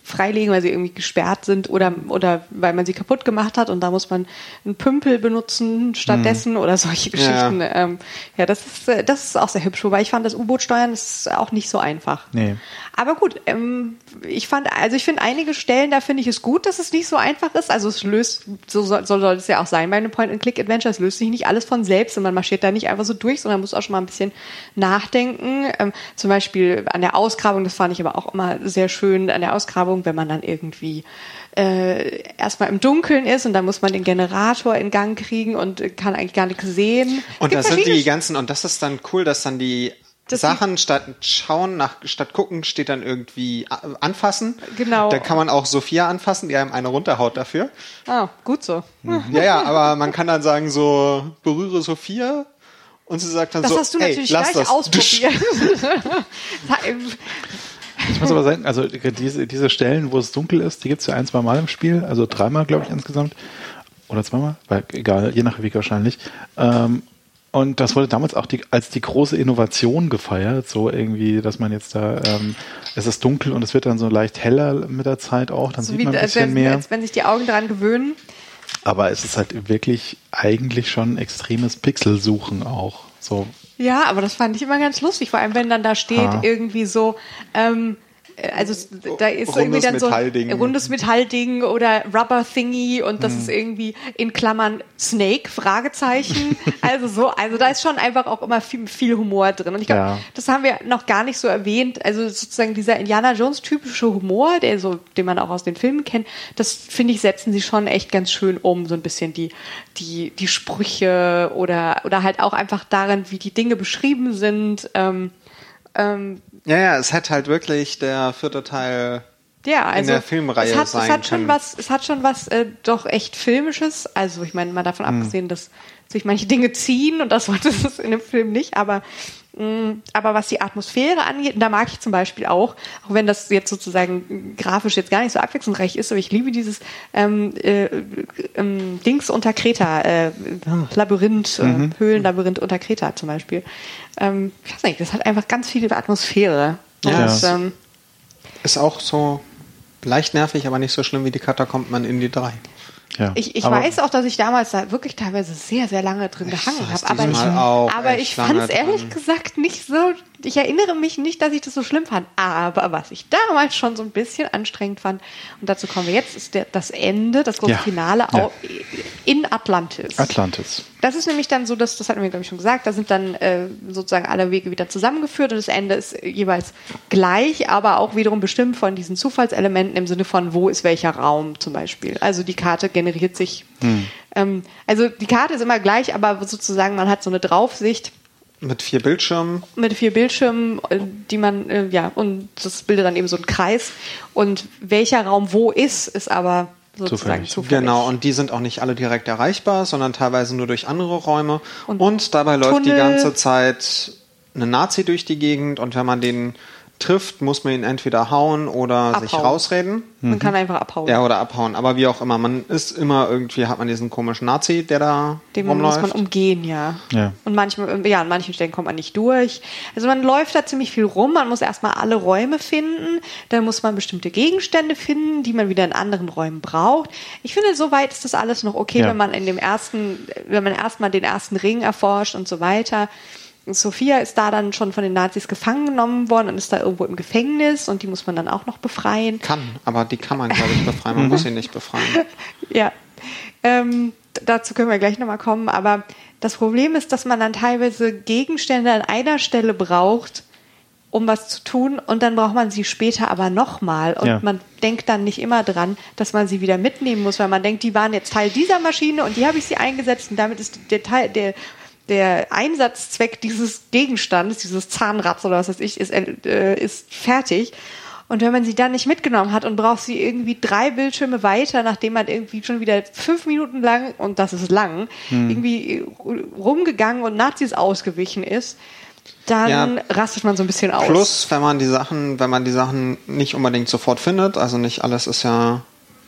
freilegen, weil sie irgendwie gesperrt sind oder, oder weil man sie kaputt gemacht hat und da muss man einen Pümpel benutzen stattdessen oder solche Geschichten. Ja, ähm, ja das, ist, äh, das ist auch sehr hübsch. Wobei ich fand, das U-Boot steuern ist auch nicht so einfach. Nee. Aber gut, ähm, ich fand, also ich finde einige Stellen, da finde ich es gut, dass es nicht so einfach ist. Also es löst, so soll, so soll es ja auch sein bei einem Point-and-Click-Adventure, es löst sich nicht alles von selbst und man marschiert da nicht einfach so durch, sondern muss auch schon mal ein bisschen nachdenken. Ähm, zum Beispiel an der Ausgrabung, das fand ich aber auch immer sehr schön an der Ausgrabung, wenn man dann irgendwie äh, erstmal im Dunkeln ist und dann muss man den Generator in Gang kriegen und kann eigentlich gar nichts sehen. Und das sind die ganzen, und das ist dann cool, dass dann die Dass Sachen statt schauen, nach, statt gucken, steht dann irgendwie a- anfassen. Genau. Da kann man auch Sophia anfassen, die einem eine runterhaut dafür. Ah, gut so. Ja, ja, aber man kann dann sagen so, berühre Sophia. Und sie sagt dann Das so, hast du ey, natürlich lass gleich das. ausprobiert. <laughs> Ich muss aber sagen, also diese, diese Stellen, wo es dunkel ist, die gibt es ja ein, zwei Mal im Spiel, also dreimal, glaube ich, insgesamt. Oder zweimal, weil, egal, je nach Weg wahrscheinlich. Ähm, und das wurde damals auch die, als die große Innovation gefeiert, so irgendwie, dass man jetzt da, ähm, es ist dunkel und es wird dann so leicht heller mit der Zeit auch, dann so sieht wie man ein als bisschen wenn, mehr. als wenn sich die Augen daran gewöhnen. Aber es ist halt wirklich eigentlich schon extremes Pixelsuchen auch. So, Ja, aber das fand ich immer ganz lustig, vor allem wenn dann da steht Ha. irgendwie so, ähm, äh, also es- da ist Rundes irgendwie dann so ein rundes Metallding oder Rubber Thingy und das ist irgendwie in Klammern Snake Fragezeichen. <laughs> also so, also da ist schon einfach auch immer viel, viel Humor drin und ich glaube, Ja. das haben wir noch gar nicht so erwähnt. Also sozusagen dieser Indiana Jones typische Humor, der so, den man auch aus den Filmen kennt, das finde ich setzen sie schon echt ganz schön um, so ein bisschen die die die Sprüche oder oder halt auch einfach darin, wie die Dinge beschrieben sind. Ähm, ähm, Ja, ja, es hat halt wirklich der vierte Teil ja, also der Filmreihe es hat, sein es hat schon was, es hat schon was äh, doch echt filmisches. Also ich meine mal davon Hm. abgesehen, dass sich manche Dinge ziehen und das <laughs> sollte es in dem Film nicht. Aber mh, aber was die Atmosphäre angeht, da mag ich zum Beispiel auch, auch wenn das jetzt sozusagen grafisch jetzt gar nicht so abwechslungsreich ist, aber ich liebe dieses ähm, äh, ähm, Dings unter Kreta, äh, Labyrinth, Mhm. äh, Höhlenlabyrinth unter Kreta zum Beispiel. Ähm, ich weiß nicht, das hat einfach ganz viel Atmosphäre. Ja, Und, ähm, ist auch so leicht nervig, aber nicht so schlimm wie die Katakomben in die 3. ja. Ich, ich weiß auch, dass ich damals da wirklich teilweise sehr, sehr lange drin gehangen habe. Aber ich, aber ich fand es ehrlich gesagt nicht so, ich erinnere mich nicht, dass ich das so schlimm fand. Aber was ich damals schon so ein bisschen anstrengend fand, und dazu kommen wir jetzt, ist der, das Ende, das große Ja. Finale Ja. in Atlantis. Atlantis. Das ist nämlich dann so, dass, das hatten wir, glaube ich, schon gesagt, da sind dann äh, sozusagen alle Wege wieder zusammengeführt und das Ende ist jeweils gleich, aber auch wiederum bestimmt von diesen Zufallselementen im Sinne von, wo ist welcher Raum zum Beispiel. Also die Karte generiert sich. Ähm, also die Karte ist immer gleich, aber sozusagen man hat so eine Draufsicht Mit vier Bildschirmen. mit vier Bildschirmen, äh, die man, äh, ja, und das bildet dann eben so einen Kreis. Und welcher Raum wo ist, ist aber sozusagen Zufällig. zufällig. Genau, und die sind auch nicht alle direkt erreichbar, sondern teilweise nur durch andere Räume. Und, Und dabei läuft die Tunnel. ganze Zeit eine Nazi durch die Gegend und wenn man den trifft, muss man ihn entweder hauen oder sich Abhauen. rausreden. Man kann einfach abhauen. Ja, oder abhauen. Aber wie auch immer, man ist immer irgendwie, hat man diesen komischen Nazi, der da Den muss rumläuft. man umgehen, ja. Ja. Und manchmal, ja, an manchen Stellen kommt man nicht durch. Also man läuft da ziemlich viel rum. Man muss erstmal alle Räume finden. Dann muss man bestimmte Gegenstände finden, die man wieder in anderen Räumen braucht. Ich finde, soweit ist das alles noch okay, Ja. wenn man in dem ersten, wenn man erstmal den ersten Ring erforscht und so weiter. Sophia ist da dann schon von den Nazis gefangen genommen worden und ist da irgendwo im Gefängnis und die muss man dann auch noch befreien. Kann, aber die kann man, glaube ich, befreien. Man muss sie nicht befreien. <laughs> Ja, ähm, dazu können wir gleich nochmal kommen. Aber das Problem ist, dass man dann teilweise Gegenstände an einer Stelle braucht, um was zu tun, und dann braucht man sie später aber nochmal. Und Ja. man denkt dann nicht immer dran, dass man sie wieder mitnehmen muss, weil man denkt, die waren jetzt Teil dieser Maschine und die habe ich sie eingesetzt und damit ist der Teil, der der Einsatzzweck dieses Gegenstandes, dieses Zahnrads oder was weiß ich, ist, äh, ist fertig. Und wenn man sie dann nicht mitgenommen hat und braucht sie irgendwie drei Bildschirme weiter, nachdem man irgendwie schon wieder fünf Minuten lang, und das ist lang, irgendwie rumgegangen und Nazis ausgewichen ist, dann Ja. rastet man so ein bisschen aus. Plus, wenn man die Sachen, wenn man die Sachen nicht unbedingt sofort findet, also nicht alles ist ja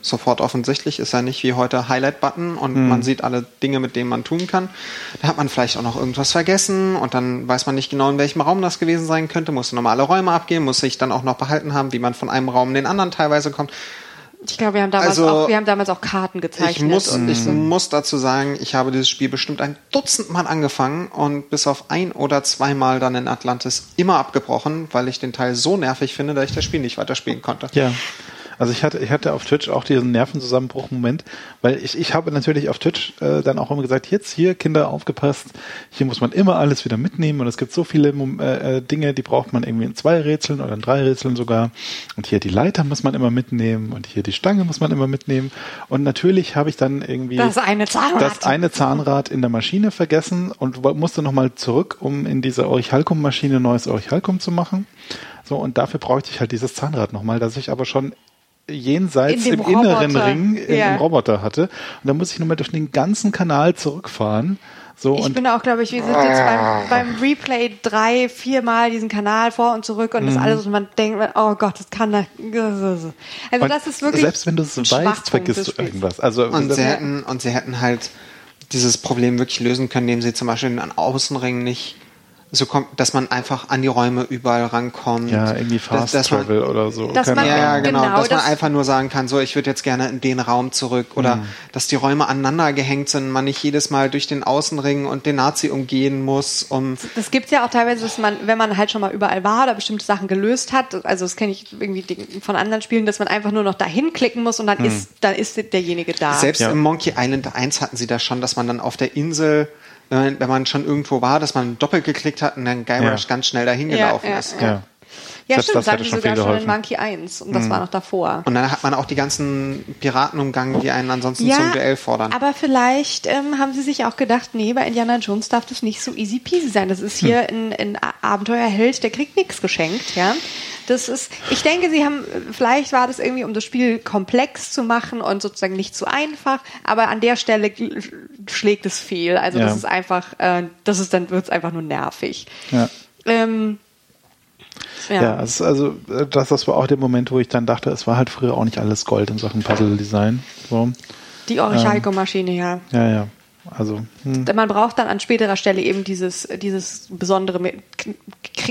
sofort offensichtlich, ist ja nicht wie heute Highlight-Button und man sieht alle Dinge, mit denen man tun kann. Da hat man vielleicht auch noch irgendwas vergessen und dann weiß man nicht genau, in welchem Raum das gewesen sein könnte, muss nochmal alle Räume abgehen, muss sich dann auch noch behalten haben, wie man von einem Raum in den anderen teilweise kommt. ich glaube, wir haben damals Also, auch, wir haben damals auch Karten gezeichnet. Ich muss, und ich muss dazu sagen, ich habe dieses Spiel bestimmt ein Dutzend Mal angefangen und bis auf ein oder zweimal dann in Atlantis immer abgebrochen, weil ich den Teil so nervig finde, dass ich das Spiel nicht weiterspielen konnte. Ja. Also ich hatte, ich hatte auf Twitch auch diesen Nervenzusammenbruch-Moment, weil ich, ich habe natürlich auf Twitch äh, dann auch immer gesagt, jetzt hier, Kinder, aufgepasst, hier muss man immer alles wieder mitnehmen und es gibt so viele äh, äh, Dinge, die braucht man irgendwie in zwei Rätseln oder in drei Rätseln sogar. Und hier die Leiter muss man immer mitnehmen und hier die Stange muss man immer mitnehmen. Und natürlich habe ich dann irgendwie Das eine Zahnrad. das eine Zahnrad in der Maschine vergessen und musste nochmal zurück, um in diese Orichalcum-Maschine neues Orichalcum zu machen. So, und dafür brauchte ich halt dieses Zahnrad nochmal, das ich aber schon jenseits In im dem inneren Roboter. Ring im, Ja. Roboter hatte. Und da muss ich nochmal durch den ganzen Kanal zurückfahren. So, Ich und bin auch, glaube ich, wir sind jetzt beim, beim Replay drei, viermal diesen Kanal vor und zurück und das alles und man denkt, oh Gott, das kann da. Also und das ist wirklich. selbst wenn du es weißt, vergisst du irgendwas. Also Und sie hätten, und sie hätten halt dieses Problem wirklich lösen können, indem sie zum Beispiel in einen Außenring nicht so kommt, dass man einfach an die Räume überall rankommt. ja, irgendwie Fast dass, dass man, Travel oder so. Dass man- Ja, genau. Genau, dass man das- einfach nur sagen kann, so, ich würde jetzt gerne in den Raum zurück. Oder dass die Räume aneinander gehängt sind, man nicht jedes Mal durch den Außenring und den Nazi umgehen muss, um Das gibt's ja auch teilweise, dass man, wenn man halt schon mal überall war oder bestimmte Sachen gelöst hat, also das kenne ich irgendwie von anderen Spielen, dass man einfach nur noch dahin klicken muss und dann ist, dann ist derjenige da. Selbst Ja. im Monkey Island 1 hatten sie das schon, dass man dann auf der Insel, wenn man, wenn man schon irgendwo war, dass man doppelt geklickt hat und dann Guybrush Ja. ganz schnell dahin gelaufen ja, ist. ja. Ja. ja, Selbst stimmt, das hätte schon sogar viel schon in geholfen. Monkey 1 und das war noch davor. Und dann hat man auch die ganzen Piraten umgangen, die einen ansonsten zum Duell fordern. Aber vielleicht ähm, haben sie sich auch gedacht, nee, bei Indiana Jones darf das nicht so easy peasy sein. Das ist hier Hm. ein, ein Abenteuerheld, der kriegt nichts geschenkt, ja. Das ist, ich denke, sie haben, vielleicht war das irgendwie, um das Spiel komplex zu machen und sozusagen nicht zu einfach, aber an der Stelle schlägt es fehl. Also Ja. das ist einfach, äh, das ist dann, wird es einfach nur nervig. Ja. Ähm, ja. Ja, also äh, das, das war auch der Moment, wo ich dann dachte, es war halt früher auch nicht alles Gold in Sachen Puzzle-Design. So. Die Orichalco-Maschine, ja. Ja, ja. Also, hm. man braucht dann an späterer Stelle eben dieses, dieses besondere, Me-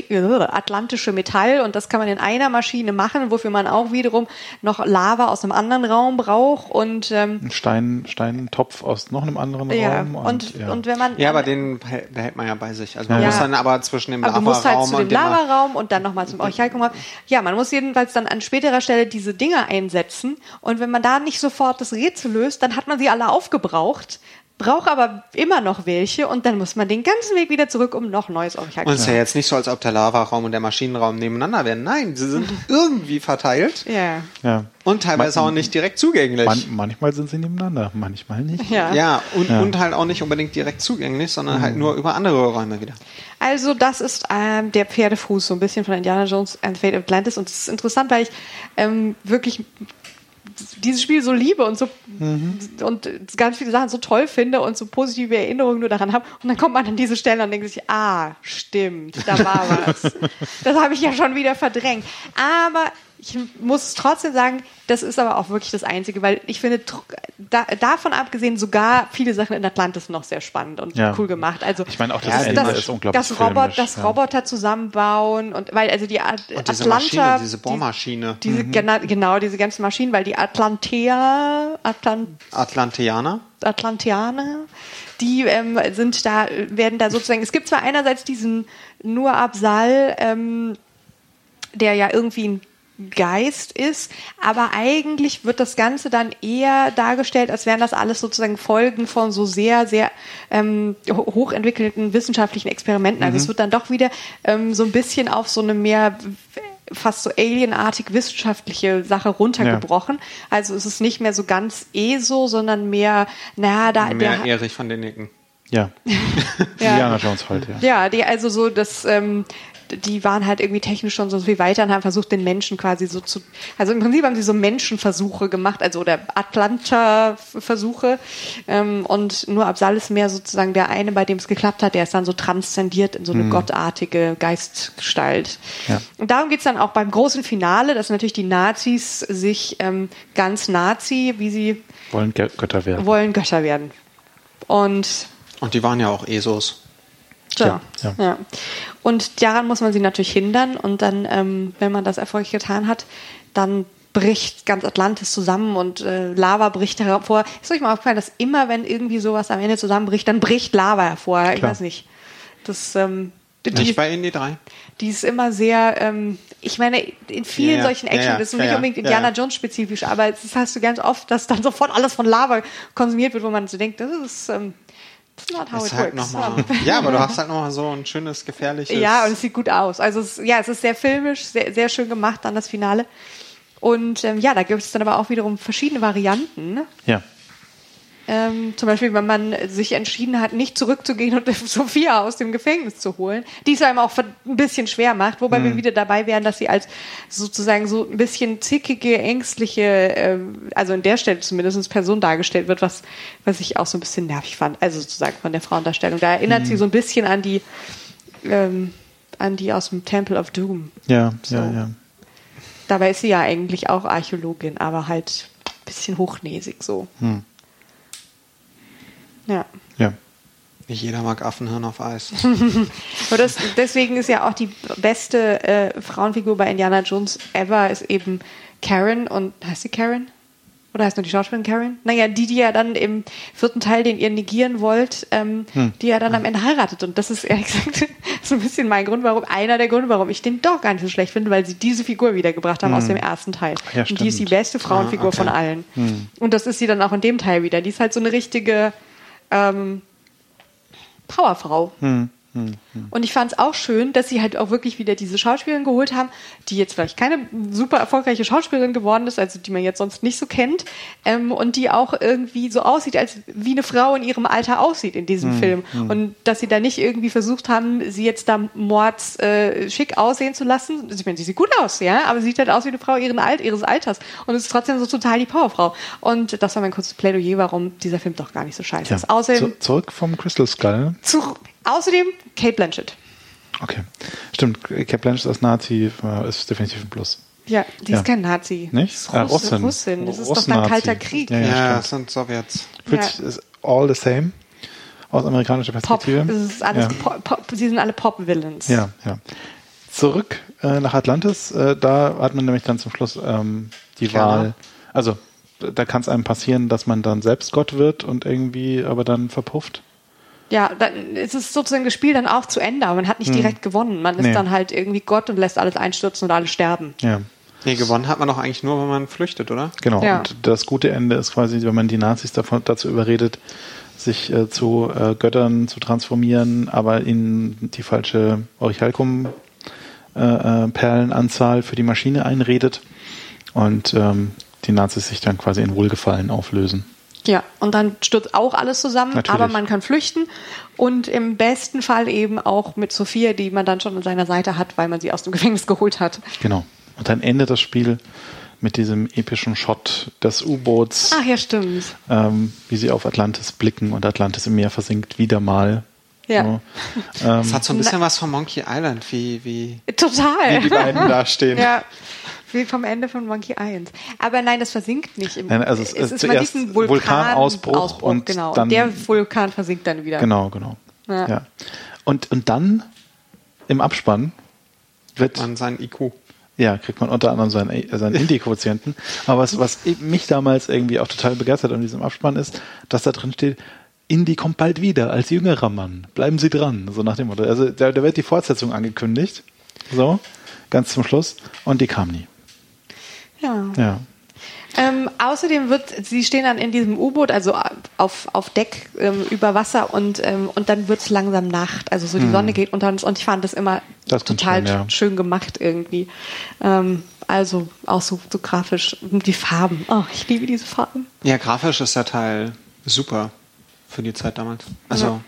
atlantische Metall und das kann man in einer Maschine machen, wofür man auch wiederum noch Lava aus einem anderen Raum braucht und ähm, Ein Stein, Steintopf aus noch einem anderen ja, Raum. und, ja. und wenn man Ja, aber den behält man ja bei sich. Also man Ja. muss dann aber zwischen dem halt Lavaraum zu dem und dem Lavaraum und dann nochmal zum Orchalkum. Ja, man muss jedenfalls dann an späterer Stelle diese Dinger einsetzen. Und wenn man da nicht sofort das Rätsel löst, dann hat man sie alle aufgebraucht, braucht aber immer noch welche und dann muss man den ganzen Weg wieder zurück, um noch neues Orchalkum Und es ist ja jetzt nicht so, als ob der Lavaraum und der Maschinenraum nebeneinander wären. Nein, sie sind <laughs> irgendwie verteilt Ja. ja. und teilweise auch nicht direkt zugänglich. Man, manchmal sind sie nebeneinander, manchmal nicht. Ja. ja, und, Ja. und halt auch nicht unbedingt direkt zugänglich, sondern halt nur über andere Räume wieder. Also das ist ähm, der Pferdefuß so ein bisschen von Indiana Jones and Fate of Atlantis und es ist interessant, weil ich ähm, wirklich dieses Spiel so liebe und so und ganz viele Sachen so toll finde und so positive Erinnerungen nur daran habe und dann kommt man an diese Stelle und denkt sich, ah, stimmt, da war <laughs> was. das habe ich ja schon wieder verdrängt. Aber ich muss trotzdem sagen, das ist aber auch wirklich das Einzige, weil ich finde, da, davon abgesehen sogar viele Sachen in Atlantis noch sehr spannend und Ja. cool gemacht. Also Ich meine, auch das Ja, Ende das- ist unglaublich das, Robot, filmisch, das ja. Roboter zusammenbauen und weil also die At Und diese Atlanta, Maschine, diese die- Bohrmaschine. diese gena genau diese ganzen Maschinen, weil die Atlantea, Atlant, Atlanteaner. Atlanteaner, die ähm, sind da werden da sozusagen. Es gibt zwar einerseits diesen nur Absal, ähm, der ja irgendwie ein Geist ist, aber eigentlich wird das Ganze dann eher dargestellt, als wären das alles sozusagen Folgen von so sehr, sehr ähm, ho- hochentwickelten wissenschaftlichen Experimenten. Also es wird dann doch wieder ähm, so ein bisschen auf so eine mehr fast so alienartig wissenschaftliche Sache runtergebrochen. Also es ist nicht mehr so ganz ESO, sondern mehr, naja, da Mehr der, Erich von den Nicken. Ja. <laughs> Indiana Jones halt, ja. ja, die also so das, ähm, die waren halt irgendwie technisch schon so viel weiter und haben versucht, den Menschen quasi so zu, also im Prinzip haben sie so Menschenversuche gemacht, also oder Atlanta-Versuche ähm, und nur Absal ist mehr sozusagen der eine, bei dem es geklappt hat, der ist dann so transzendiert in so eine gottartige Geistgestalt. Ja. Und darum geht's dann auch beim großen Finale, dass natürlich die Nazis sich ähm, ganz Nazi, wie sie Wollen Gö- Götter werden. wollen, Götter werden. Und Und die waren ja auch ESOs. Ja, Ja, ja. Und daran muss man sie natürlich hindern. Und dann, ähm, wenn man das erfolgreich getan hat, dann bricht ganz Atlantis zusammen und äh, Lava bricht hervor. Ist euch mal aufgefallen, dass immer, wenn irgendwie sowas am Ende zusammenbricht, dann bricht Lava hervor. Ich Klar. weiß nicht. Das, ähm, die, Nicht bei Indie 3. die ist immer sehr, ähm, ich meine, in vielen Ja, solchen Action, Ja, ja. das ist Ja, nicht ja. unbedingt Indiana ja. Jones spezifisch, aber das hast du ganz oft, dass dann sofort alles von Lava konsumiert wird, wo man so denkt, das ist, ähm, not how Ist it halt works. noch mal, <laughs> ja, aber du hast halt nochmal so ein schönes, gefährliches. Ja, und es sieht gut aus. Also es, ja, es ist sehr filmisch, sehr, sehr schön gemacht dann das Finale. Und ähm, ja, da gibt es dann aber auch wiederum verschiedene Varianten. ne? Ja. Ähm, zum Beispiel, wenn man sich entschieden hat, nicht zurückzugehen und <laughs> Sophia aus dem Gefängnis zu holen, die es einem auch ein bisschen schwer macht, wobei wir wieder dabei wären, dass sie als sozusagen so ein bisschen zickige, ängstliche, ähm, also in der Stelle zumindest Person dargestellt wird, was, was ich auch so ein bisschen nervig fand, also sozusagen von der Frauendarstellung. Da erinnert sie so ein bisschen an die, ähm, an die aus dem Temple of Doom. Ja, So. ja, ja. Dabei ist sie ja eigentlich auch Archäologin, aber halt ein bisschen hochnäsig so. Hm. Ja. Ja. Nicht jeder mag Affenhirn auf Eis. <laughs> <laughs> Aber das, deswegen ist ja auch die beste äh, Frauenfigur bei Indiana Jones ever ist eben Karen und heißt sie Karen? Oder heißt nur die Schauspielerin Karen? Naja, die, die ja dann im vierten Teil, den ihr negieren wollt, ähm, die ja dann am Ende heiratet. Und das ist ehrlich gesagt <laughs> so ein bisschen mein Grund, warum, einer der Gründe, warum ich den doch gar nicht so schlecht finde, weil sie diese Figur wiedergebracht haben aus dem ersten Teil. Ja, und die ist die beste Frauenfigur Ah, okay. von allen. Und das ist sie dann auch in dem Teil wieder. Die ist halt so eine richtige ähm, Powerfrau. Und ich fand es auch schön, dass sie halt auch wirklich wieder diese Schauspielerin geholt haben, die jetzt vielleicht keine super erfolgreiche Schauspielerin geworden ist, also die man jetzt sonst nicht so kennt, ähm, und die auch irgendwie so aussieht, als wie eine Frau in ihrem Alter aussieht in diesem Film. Und dass sie da nicht irgendwie versucht haben, sie jetzt da mords äh, schick aussehen zu lassen. Ich meine, sie sieht gut aus, ja, aber sie sieht halt aus wie eine Frau ihren Alt, ihres Alters und ist trotzdem so total die Powerfrau. Und das war mein kurzes Plädoyer, warum dieser Film doch gar nicht so scheiße ja. ist. Außerdem, Zu, zurück vom Crystal Skull. zu, außerdem Kate Blanchett. Okay. Stimmt, Cap Blanchett als Nazi äh, ist definitiv ein Plus. Ja, die Ja. ist kein Nazi. Nicht? Das ist Äh, Russ, Russin. Russin. Das ist doch Russnazi. ein kalter Krieg. Ja, Ja, ja, das sind Sowjets. Fühlt Ja. sich- ist all the same. aus amerikanischer Pop. Perspektive. Das ist alles ja. Pop, Pop, sie sind alle Pop-Villains. Ja, ja. Zurück äh, nach Atlantis, äh, da hat man nämlich dann zum Schluss ähm, die Klar. Wahl. Also da kann es einem passieren, dass man dann selbst Gott wird und irgendwie aber dann verpufft. Ja, dann ist es sozusagen das Spiel dann auch zu Ende, aber man hat nicht direkt gewonnen. Man ist Hm. Nee. dann halt irgendwie Gott und lässt alles einstürzen und alle sterben. Ja, Nee, gewonnen hat man doch eigentlich nur, wenn man flüchtet, oder? genau. Ja. Und das gute Ende ist quasi, wenn man die Nazis davon, dazu überredet, sich äh, zu äh, Göttern zu transformieren, aber ihnen die falsche Orichalcum äh, äh, Perlenanzahl für die Maschine einredet und ähm, die Nazis sich dann quasi in Wohlgefallen auflösen. Ja, und dann stürzt auch alles zusammen, Natürlich. aber man kann flüchten und im besten Fall eben auch mit Sophia, die man dann schon an seiner Seite hat, weil man sie aus dem <laughs> Gefängnis geholt hat. Genau. Und dann endet das Spiel mit diesem epischen Shot des U-Boots, Ach ja, stimmt. ähm, wie sie auf Atlantis blicken und Atlantis im Meer versinkt wieder mal. Ja. So. Ähm, <laughs> Das hat so ein bisschen was von Monkey Island, wie, wie, Total. wie die beiden da stehen. Ja, <laughs> wie vom Ende von Monkey 1. Aber nein, das versinkt nicht. Im, Nein, also es ist man zuerst einen Vulkan Vulkanausbruch Ausbruch, und genau. dann- und der Vulkan versinkt dann wieder. Genau, genau. Ja. Ja. Und, und dann im Abspann wird, An seinen IQ. ja, kriegt man unter anderem seinen, äh, seinen Indie-Quotienten. Aber was, was mich damals irgendwie auch total begeistert an diesem Abspann ist, dass da drin steht, Indy kommt bald wieder als jüngerer Mann. Bleiben Sie dran. So nach dem Motto. Also da, da wird die Fortsetzung angekündigt. So, ganz zum Schluss. Und die kam nie. Ja. Ja. Ähm, außerdem wird, sie stehen dann in diesem U-Boot, also auf, auf Deck ähm, über Wasser und, ähm, und dann wird es langsam Nacht. Also so die Sonne geht unter uns und ich fand das immer Hm. Das total schön, ja. schön gemacht irgendwie. Ähm, also auch so, so grafisch. Und Die Farben. Oh, ich liebe diese Farben. Ja, grafisch ist der Teil super für die Zeit damals. Also.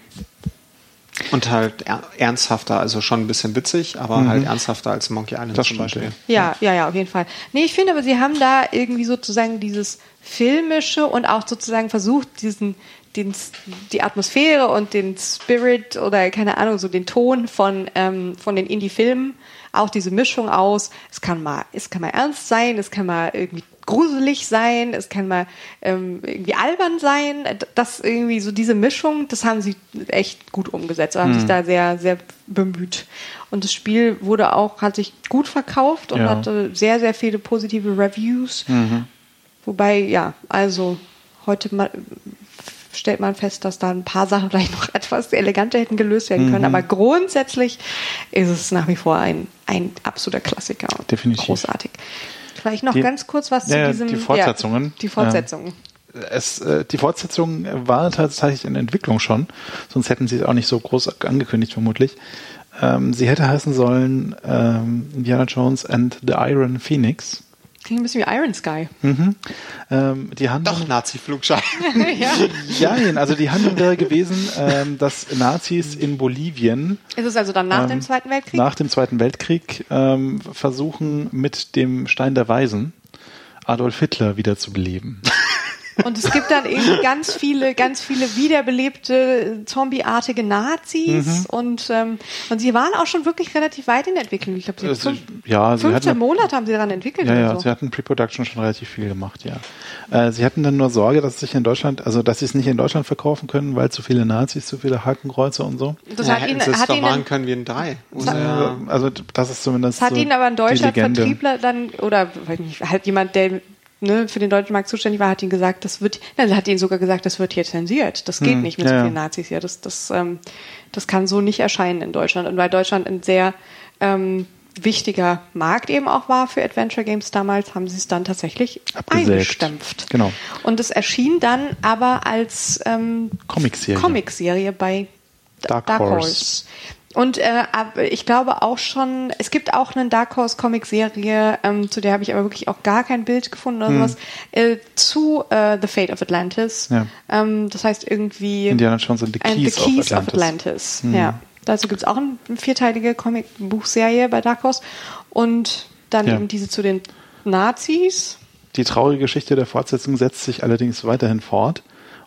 Und halt er ernsthafter, also schon ein bisschen witzig, aber halt ernsthafter als Monkey Island Das zum stimmt, Beispiel. Ja, ja, ja, auf jeden Fall. Nee, ich finde aber, sie haben da irgendwie sozusagen dieses Filmische und auch sozusagen versucht, diesen, den, die Atmosphäre und den Spirit oder keine Ahnung, so den Ton von, ähm, von den Indie-Filmen, auch diese Mischung aus, es kann mal, es kann mal ernst sein, es kann mal irgendwie gruselig sein, es kann mal ähm, irgendwie albern sein. Das irgendwie so diese Mischung, das haben sie echt gut umgesetzt, haben sich da sehr, sehr bemüht. Und das Spiel wurde auch, hat sich gut verkauft und Ja. hatte sehr, sehr viele positive Reviews. Wobei, ja, also heute mal stellt man fest, dass da ein paar Sachen <laughs> vielleicht noch etwas eleganter hätten gelöst werden können. Aber grundsätzlich ist es nach wie vor ein, ein absoluter Klassiker. und Definitiv. Großartig. Vielleicht noch Die- ganz kurz was Ja, zu diesem. die Fortsetzungen. Ja, die Fortsetzungen. Es, äh, die Fortsetzung war tatsächlich in Entwicklung schon, sonst hätten sie es auch nicht so groß angekündigt, vermutlich. Ähm, sie hätte heißen sollen ähm, Indiana Jones and the Iron Phoenix. Klingt ein bisschen wie Iron Sky. Mhm. Ähm, die Handlung, Doch, Nazi-Flugschein. <laughs> ja. ja, also die Handlung wäre gewesen, ähm, dass Nazis in Bolivien Ist es also dann nach Ähm, dem Zweiten Weltkrieg? nach dem Zweiten Weltkrieg ähm, versuchen, mit dem Stein der Weisen Adolf Hitler wiederzubeleben. Und es gibt dann irgendwie ganz viele, ganz viele wiederbelebte, zombieartige Nazis Mhm. und, ähm, und sie waren auch schon wirklich relativ weit in der Entwicklung. Ich glaube, sie Also, fünf, ja, sie 15 hatten- Monate haben sie daran entwickelt Ja, oder ja, so. sie hatten Pre-Production schon relativ viel gemacht, ja. Äh, sie hatten dann nur Sorge, dass es sich in Deutschland, also dass sie es nicht in Deutschland verkaufen können, weil zu viele Nazis, zu viele Hakenkreuze und so. das ja, hat hätten ihnen, sie es hat doch ihnen, machen können wie in drei. Ja- Also das ist zumindest das hat so ihnen aber in Deutschland. Vertriebler dann, oder weiß nicht, halt jemand, der ne, für den deutschen Markt zuständig war, hat ihnen gesagt, das wird, nein, hat ihnen sogar gesagt, das wird hier zensiert. Das geht nicht mit Hm, ja, so ja. vielen Nazis hier. Das, das, ähm, das kann so nicht erscheinen in Deutschland. Und weil Deutschland ein sehr ähm, wichtiger Markt eben auch war für Adventure Games damals, haben sie es dann tatsächlich Abgesägt. eingestampft. Genau. Und es erschien dann aber als ähm, Comicserie. Comicserie bei Dark Dark, Horse. Horse. Und äh, ich glaube auch schon, es gibt auch eine Dark Horse Comic-Serie, ähm, zu der habe ich aber wirklich auch gar kein Bild gefunden oder sowas, äh, zu äh, The Fate of Atlantis. Hm. Ja. Ähm, das heißt irgendwie Indiana Jones and the and Keys, the Keys of Atlantis. Hm. Ja. Dazu gibt es auch eine vierteilige Comic-Buchserie bei Dark Horse. Und dann Ja. eben diese zu den Nazis. Die traurige Geschichte der Fortsetzung setzt sich allerdings weiterhin fort,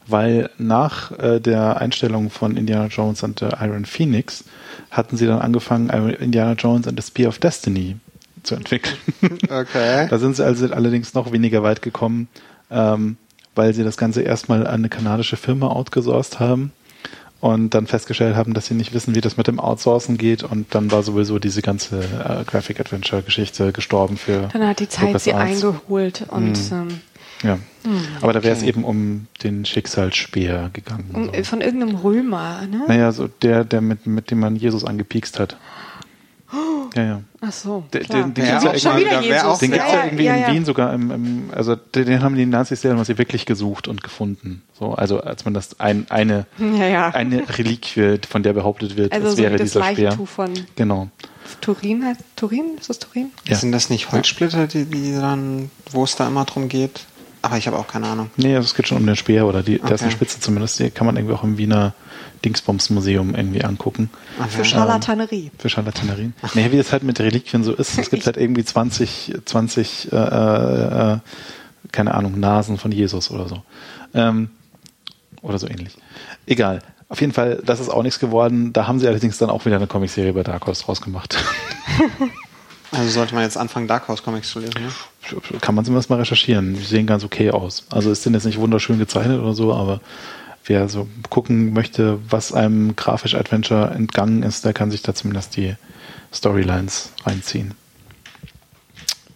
weil nach äh, der Einstellung von Indiana Jones and the Iron Phoenix hatten sie dann angefangen, Indiana Jones and the Spear of Destiny zu entwickeln. <laughs> Okay. Da sind sie also allerdings noch weniger weit gekommen, ähm, weil sie das Ganze erstmal an eine kanadische Firma outgesourced haben und dann festgestellt haben, dass sie nicht wissen, wie das mit dem Outsourcen geht und dann war sowieso diese ganze äh, Graphic Adventure Geschichte gestorben für Dann hat die Zeit Lucas sie Arts. eingeholt und ähm, Ja. Hm. Aber da wäre es eben um den Schicksalsspeer gegangen. um, so. von irgendeinem Römer, ne? Naja, so der, der mit, mit dem man Jesus angepiekst hat. Ja, ja. Ach so, klar. den- den Ja, gibt's ja Den Ja, gibt's ja, ja, irgendwie ja, in. Wien sogar im, im also den, den haben die Nazis ja sie wirklich gesucht und gefunden. So, also als man das ein, eine, Ja, ja. eine Reliquie, von der behauptet wird, also es so wäre wie das dieser Speer. Leichentuch von Genau. Turin heißt Turin? Ist das Turin? Ja. Sind das nicht Holzsplitter, die, die dann, wo es da immer drum geht? Aber ich habe auch keine Ahnung. Nee, also es geht schon um den Speer oder die, da ist eine Okay. Spitze zumindest, die kann man irgendwie auch im Wiener Dingsbums-Museum irgendwie angucken. Für Scharlatanerie. Für Charlatanerien. Nee, wie es halt mit Reliquien so ist. Es gibt <laughs> halt irgendwie 20, 20 äh, äh, äh, keine Ahnung, Nasen von Jesus oder so. Ähm, oder so ähnlich. Egal. Auf jeden Fall, das ist auch nichts geworden. Da haben sie allerdings dann auch wieder eine Comicserie bei Dark Horse draus gemacht. <laughs> <laughs> Also sollte man jetzt anfangen, Dark Horse Comics zu lesen, ne? Kann man zumindest mal recherchieren. Die sehen ganz okay aus. Also ist denn jetzt nicht wunderschön gezeichnet oder so, aber wer so gucken möchte, was einem grafisch Adventure entgangen ist, der kann sich da zumindest die Storylines reinziehen.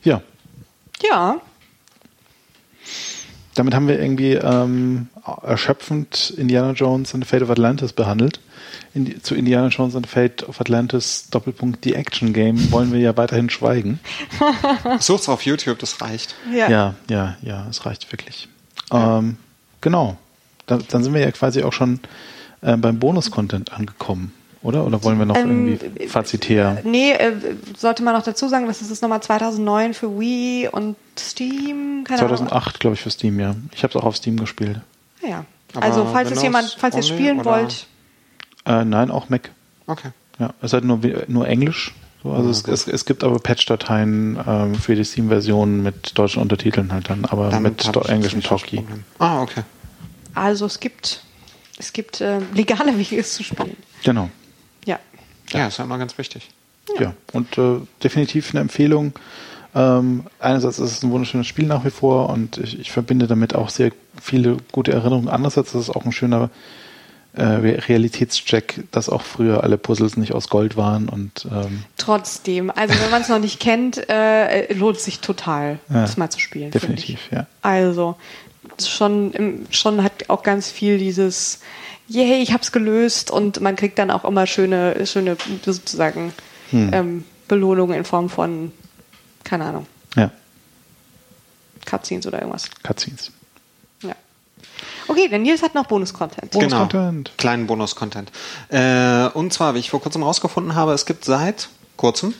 Ja, Ja, damit haben wir irgendwie ähm, erschöpfend Indiana Jones and the Fate of Atlantis behandelt. In, zu Indiana Jones and the Fate of Atlantis Doppelpunkt die Action Game wollen wir ja weiterhin schweigen. <laughs> Sucht's auf YouTube, das reicht. ja. Ja, ja, ja, es reicht wirklich. Ähm, genau. Dann, dann sind wir ja quasi auch schon äh, beim Bonus-Content angekommen, oder? Oder wollen wir noch Ähm, irgendwie fazitär? Nee, äh, sollte man noch dazu sagen, das ist nochmal 2009 für Wii und Steam. Keine Ahnung. 2008, glaube ich, für Steam, ja. Ich habe es auch auf Steam gespielt. Ja. Aber Also falls es jemand, falls ihr spielen oder? wollt, Äh, nein, auch Mac. Okay. Ja, es ist halt nur, nur Englisch. So, also es, es, es gibt aber Patch-Dateien ähm, für die Steam-Version mit deutschen Untertiteln halt dann, aber mit do- ich englischem Talkie. Ah, okay. also es gibt, es gibt äh, legale <laughs> Wege, es zu spielen. Genau. Ja. Ja, ist ja immer ganz wichtig. Ja, und äh, definitiv eine Empfehlung. Ähm, einerseits ist es ein wunderschönes Spiel nach wie vor und ich, ich verbinde damit auch sehr viele gute Erinnerungen. Andererseits ist es auch ein schöner äh, Re- Realitätscheck, dass auch früher alle Puzzles nicht aus Gold waren und ähm, Trotzdem, also wenn man es noch nicht kennt, äh, lohnt es sich total, Ja, das mal zu spielen. definitiv, Ich. ja. Also schon, schon hat auch ganz viel dieses, yay, ich hab's gelöst und man kriegt dann auch immer schöne, schöne sozusagen Hm. ähm, Belohnungen in Form von, keine Ahnung, Ja, Cutscenes oder irgendwas. Cutscenes. Okay, der Nils hat noch Bonus-Content. Bonus-Content. Genau. Kleinen Bonus-Content. Äh, und zwar, wie ich vor kurzem rausgefunden habe, es gibt seit kurzem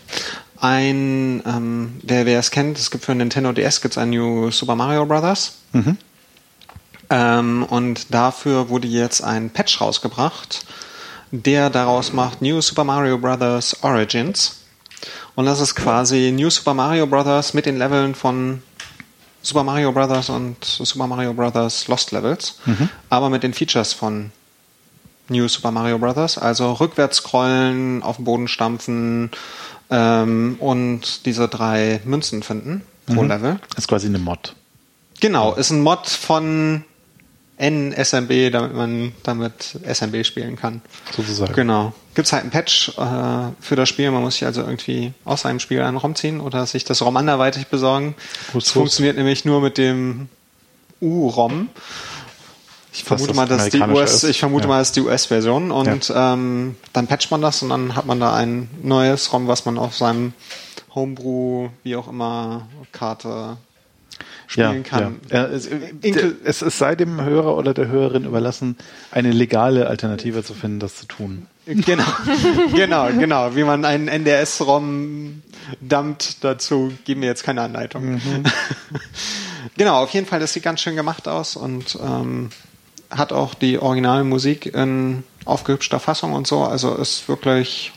ein, ähm, wer, wer es kennt, es gibt für Nintendo DS gibt's ein New Super Mario Brothers. Mhm. Ähm, und dafür wurde jetzt ein Patch rausgebracht, der daraus macht New Super Mario Brothers Origins. Und das ist quasi New Super Mario Brothers mit den Leveln von Super Mario Brothers und Super Mario Brothers Lost Levels, aber mit den Features von New Super Mario Brothers, also rückwärts scrollen, auf den Boden stampfen ähm, und diese drei Münzen finden pro Level. Ist quasi eine Mod. Genau, ist ein Mod von NSMB, damit man damit SMB spielen kann. Sozusagen. Genau. Gibt's halt ein Patch äh, für das Spiel. Man muss sich also irgendwie aus einem Spiel einen ROM ziehen oder sich das ROM anderweitig besorgen. Gut, Das funktioniert nämlich nur mit dem U-ROM. Ich vermute das mal, dass die US, ist. ich vermute Ja. mal, das ist die US-Version und ähm, dann patcht man das und dann hat man da ein neues ROM, was man auf seinem Homebrew, wie auch immer, Karte spielen kann. Ja. Ja, es, Inkel- es, es sei dem Hörer oder der Hörerin überlassen, eine legale Alternative zu finden, das zu tun. Genau, <laughs> genau, genau. Wie man einen NDS-ROM dumpt, dazu geben wir jetzt keine Anleitung. <laughs> genau, auf jeden Fall, das sieht ganz schön gemacht aus und ähm, hat auch die originale Musik in aufgehübschter Fassung und so. Also ist wirklich,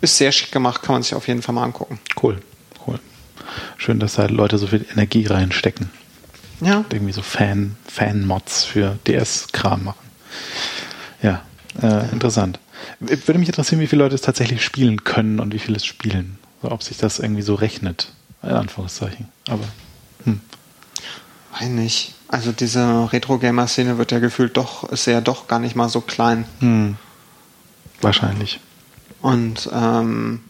ist sehr schick gemacht, kann man sich auf jeden Fall mal angucken. Cool, cool. Schön, dass da Leute so viel Energie reinstecken. Ja. Irgendwie so Fan, Fan-Mods für DS-Kram machen. Ja, äh, interessant. Würde mich interessieren, wie viele Leute es tatsächlich spielen können und wie viele es spielen. So, ob sich das irgendwie so rechnet. In Anführungszeichen. Aber hm. Weiß nicht. Also diese Retro-Gamer-Szene wird ja gefühlt doch, ist ja doch gar nicht mal so klein. Hm. Wahrscheinlich. Und ähm,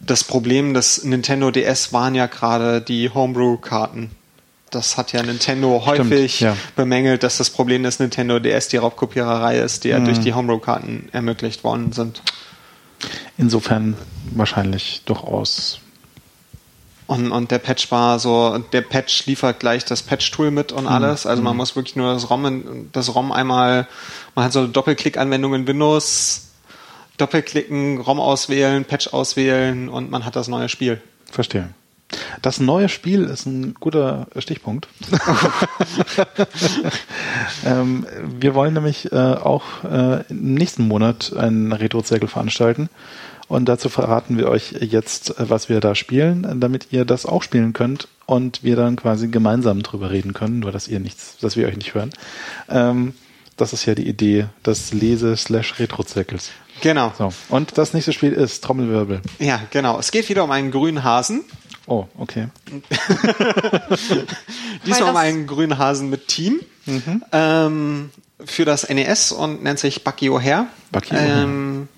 das Problem des Nintendo DS waren ja gerade die Homebrew-Karten. Das hat ja Nintendo häufig ja. bemängelt, dass das Problem des Nintendo DS die Raubkopiererei ist, die ja durch die Homebrew-Karten ermöglicht worden sind. Insofern wahrscheinlich durchaus. Und, und der Patch war so, der Patch liefert gleich das Patch-Tool mit und alles. Also man muss wirklich nur das ROM, in- das ROM einmal, man hat so eine Doppelklick-Anwendung in Windows, doppelklicken, ROM auswählen, Patch auswählen und man hat das neue Spiel. Verstehe. Das neue Spiel ist ein guter Stichpunkt. <laughs> ähm, wir wollen nämlich äh, auch äh, im nächsten Monat einen Retro-Zirkel veranstalten. Und dazu verraten wir euch jetzt, was wir da spielen, damit ihr das auch spielen könnt und wir dann quasi gemeinsam drüber reden können, nur dass ihr nichts, dass wir euch nicht hören. Ähm, das ist ja die Idee des Lese-Retro-Zirkels. Genau. So. Und das nächste Spiel ist Trommelwirbel. Ja, genau. Es geht wieder um einen grünen Hasen. Oh, okay. <laughs> Diesmal um einen grünen Hasen mit Team. Ähm, für das NES und nennt sich Bucky O'Hare. Bucky O'Hare. ähm,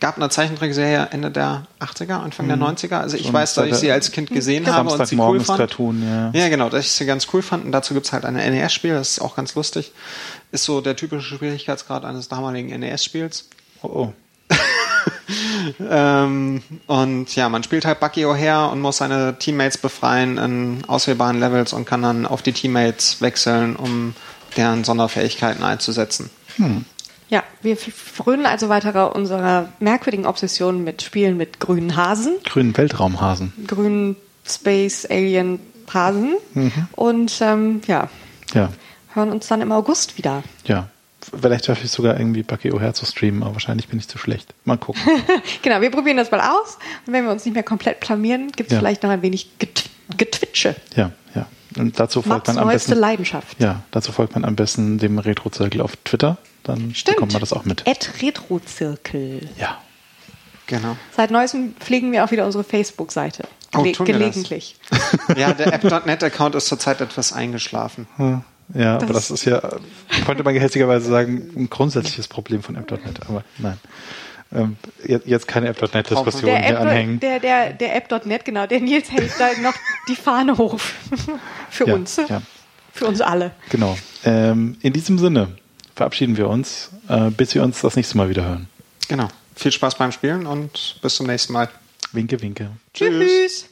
gab eine Zeichentrickserie Ende der 80er, Anfang der 90er. Also ich Schon weiß, dass ich sie als Kind gesehen habe und sie cool fand. Cartoon, ja. Ja, genau, dass ich sie ganz cool fand. Und dazu gibt's halt ein NES-Spiel, das ist auch ganz lustig. Ist so der typische Schwierigkeitsgrad eines damaligen NES-Spiels. Oh, oh. Ähm, und ja, man spielt halt Bucky O'Hare und muss seine Teammates befreien in auswählbaren Levels und kann dann auf die Teammates wechseln, um deren Sonderfähigkeiten einzusetzen. Ja, wir frönen also weiter unserer merkwürdigen Obsession mit Spielen mit grünen Hasen, Grünen Weltraumhasen. grünen Space Alien Hasen und ähm, ja, Ja, hören uns dann im August wieder. ja. Vielleicht schaffe ich sogar irgendwie Bucky O'Hare zu streamen, aber wahrscheinlich bin ich zu schlecht. Mal gucken. <laughs> Genau, wir probieren das mal aus und wenn wir uns nicht mehr komplett blamieren, gibt es Ja. vielleicht noch ein wenig Get Getwitsche. ja, ja. Und dazu folgt Mats man am neueste besten. Leidenschaft. Ja, dazu folgt man am besten dem Retro-Zirkel auf Twitter. Dann Stimmt. bekommt man das auch mit. Ed Retrozirkel. Ja. Genau. Seit neuestem pflegen wir auch wieder unsere Facebook-Seite. Oh, Gele das? gelegentlich. <laughs> Ja, der <laughs> App.net-Account ist zurzeit etwas eingeschlafen. Hm. Ja, aber Das- das ist ja, könnte man gehässigerweise sagen, ein grundsätzliches Problem von App.net. Aber nein. Ähm, jetzt, keine App.net-Diskussion hier App, anhängen. der, der, der App.net, genau, der Nils hält da noch die Fahne hoch. <laughs> Für Ja, uns. ja. Für uns alle. Genau. Ähm, in diesem Sinne verabschieden wir uns, äh, bis wir uns das nächste Mal wieder hören. Genau. Viel Spaß beim Spielen und bis zum nächsten Mal. Winke, winke. Tschüss.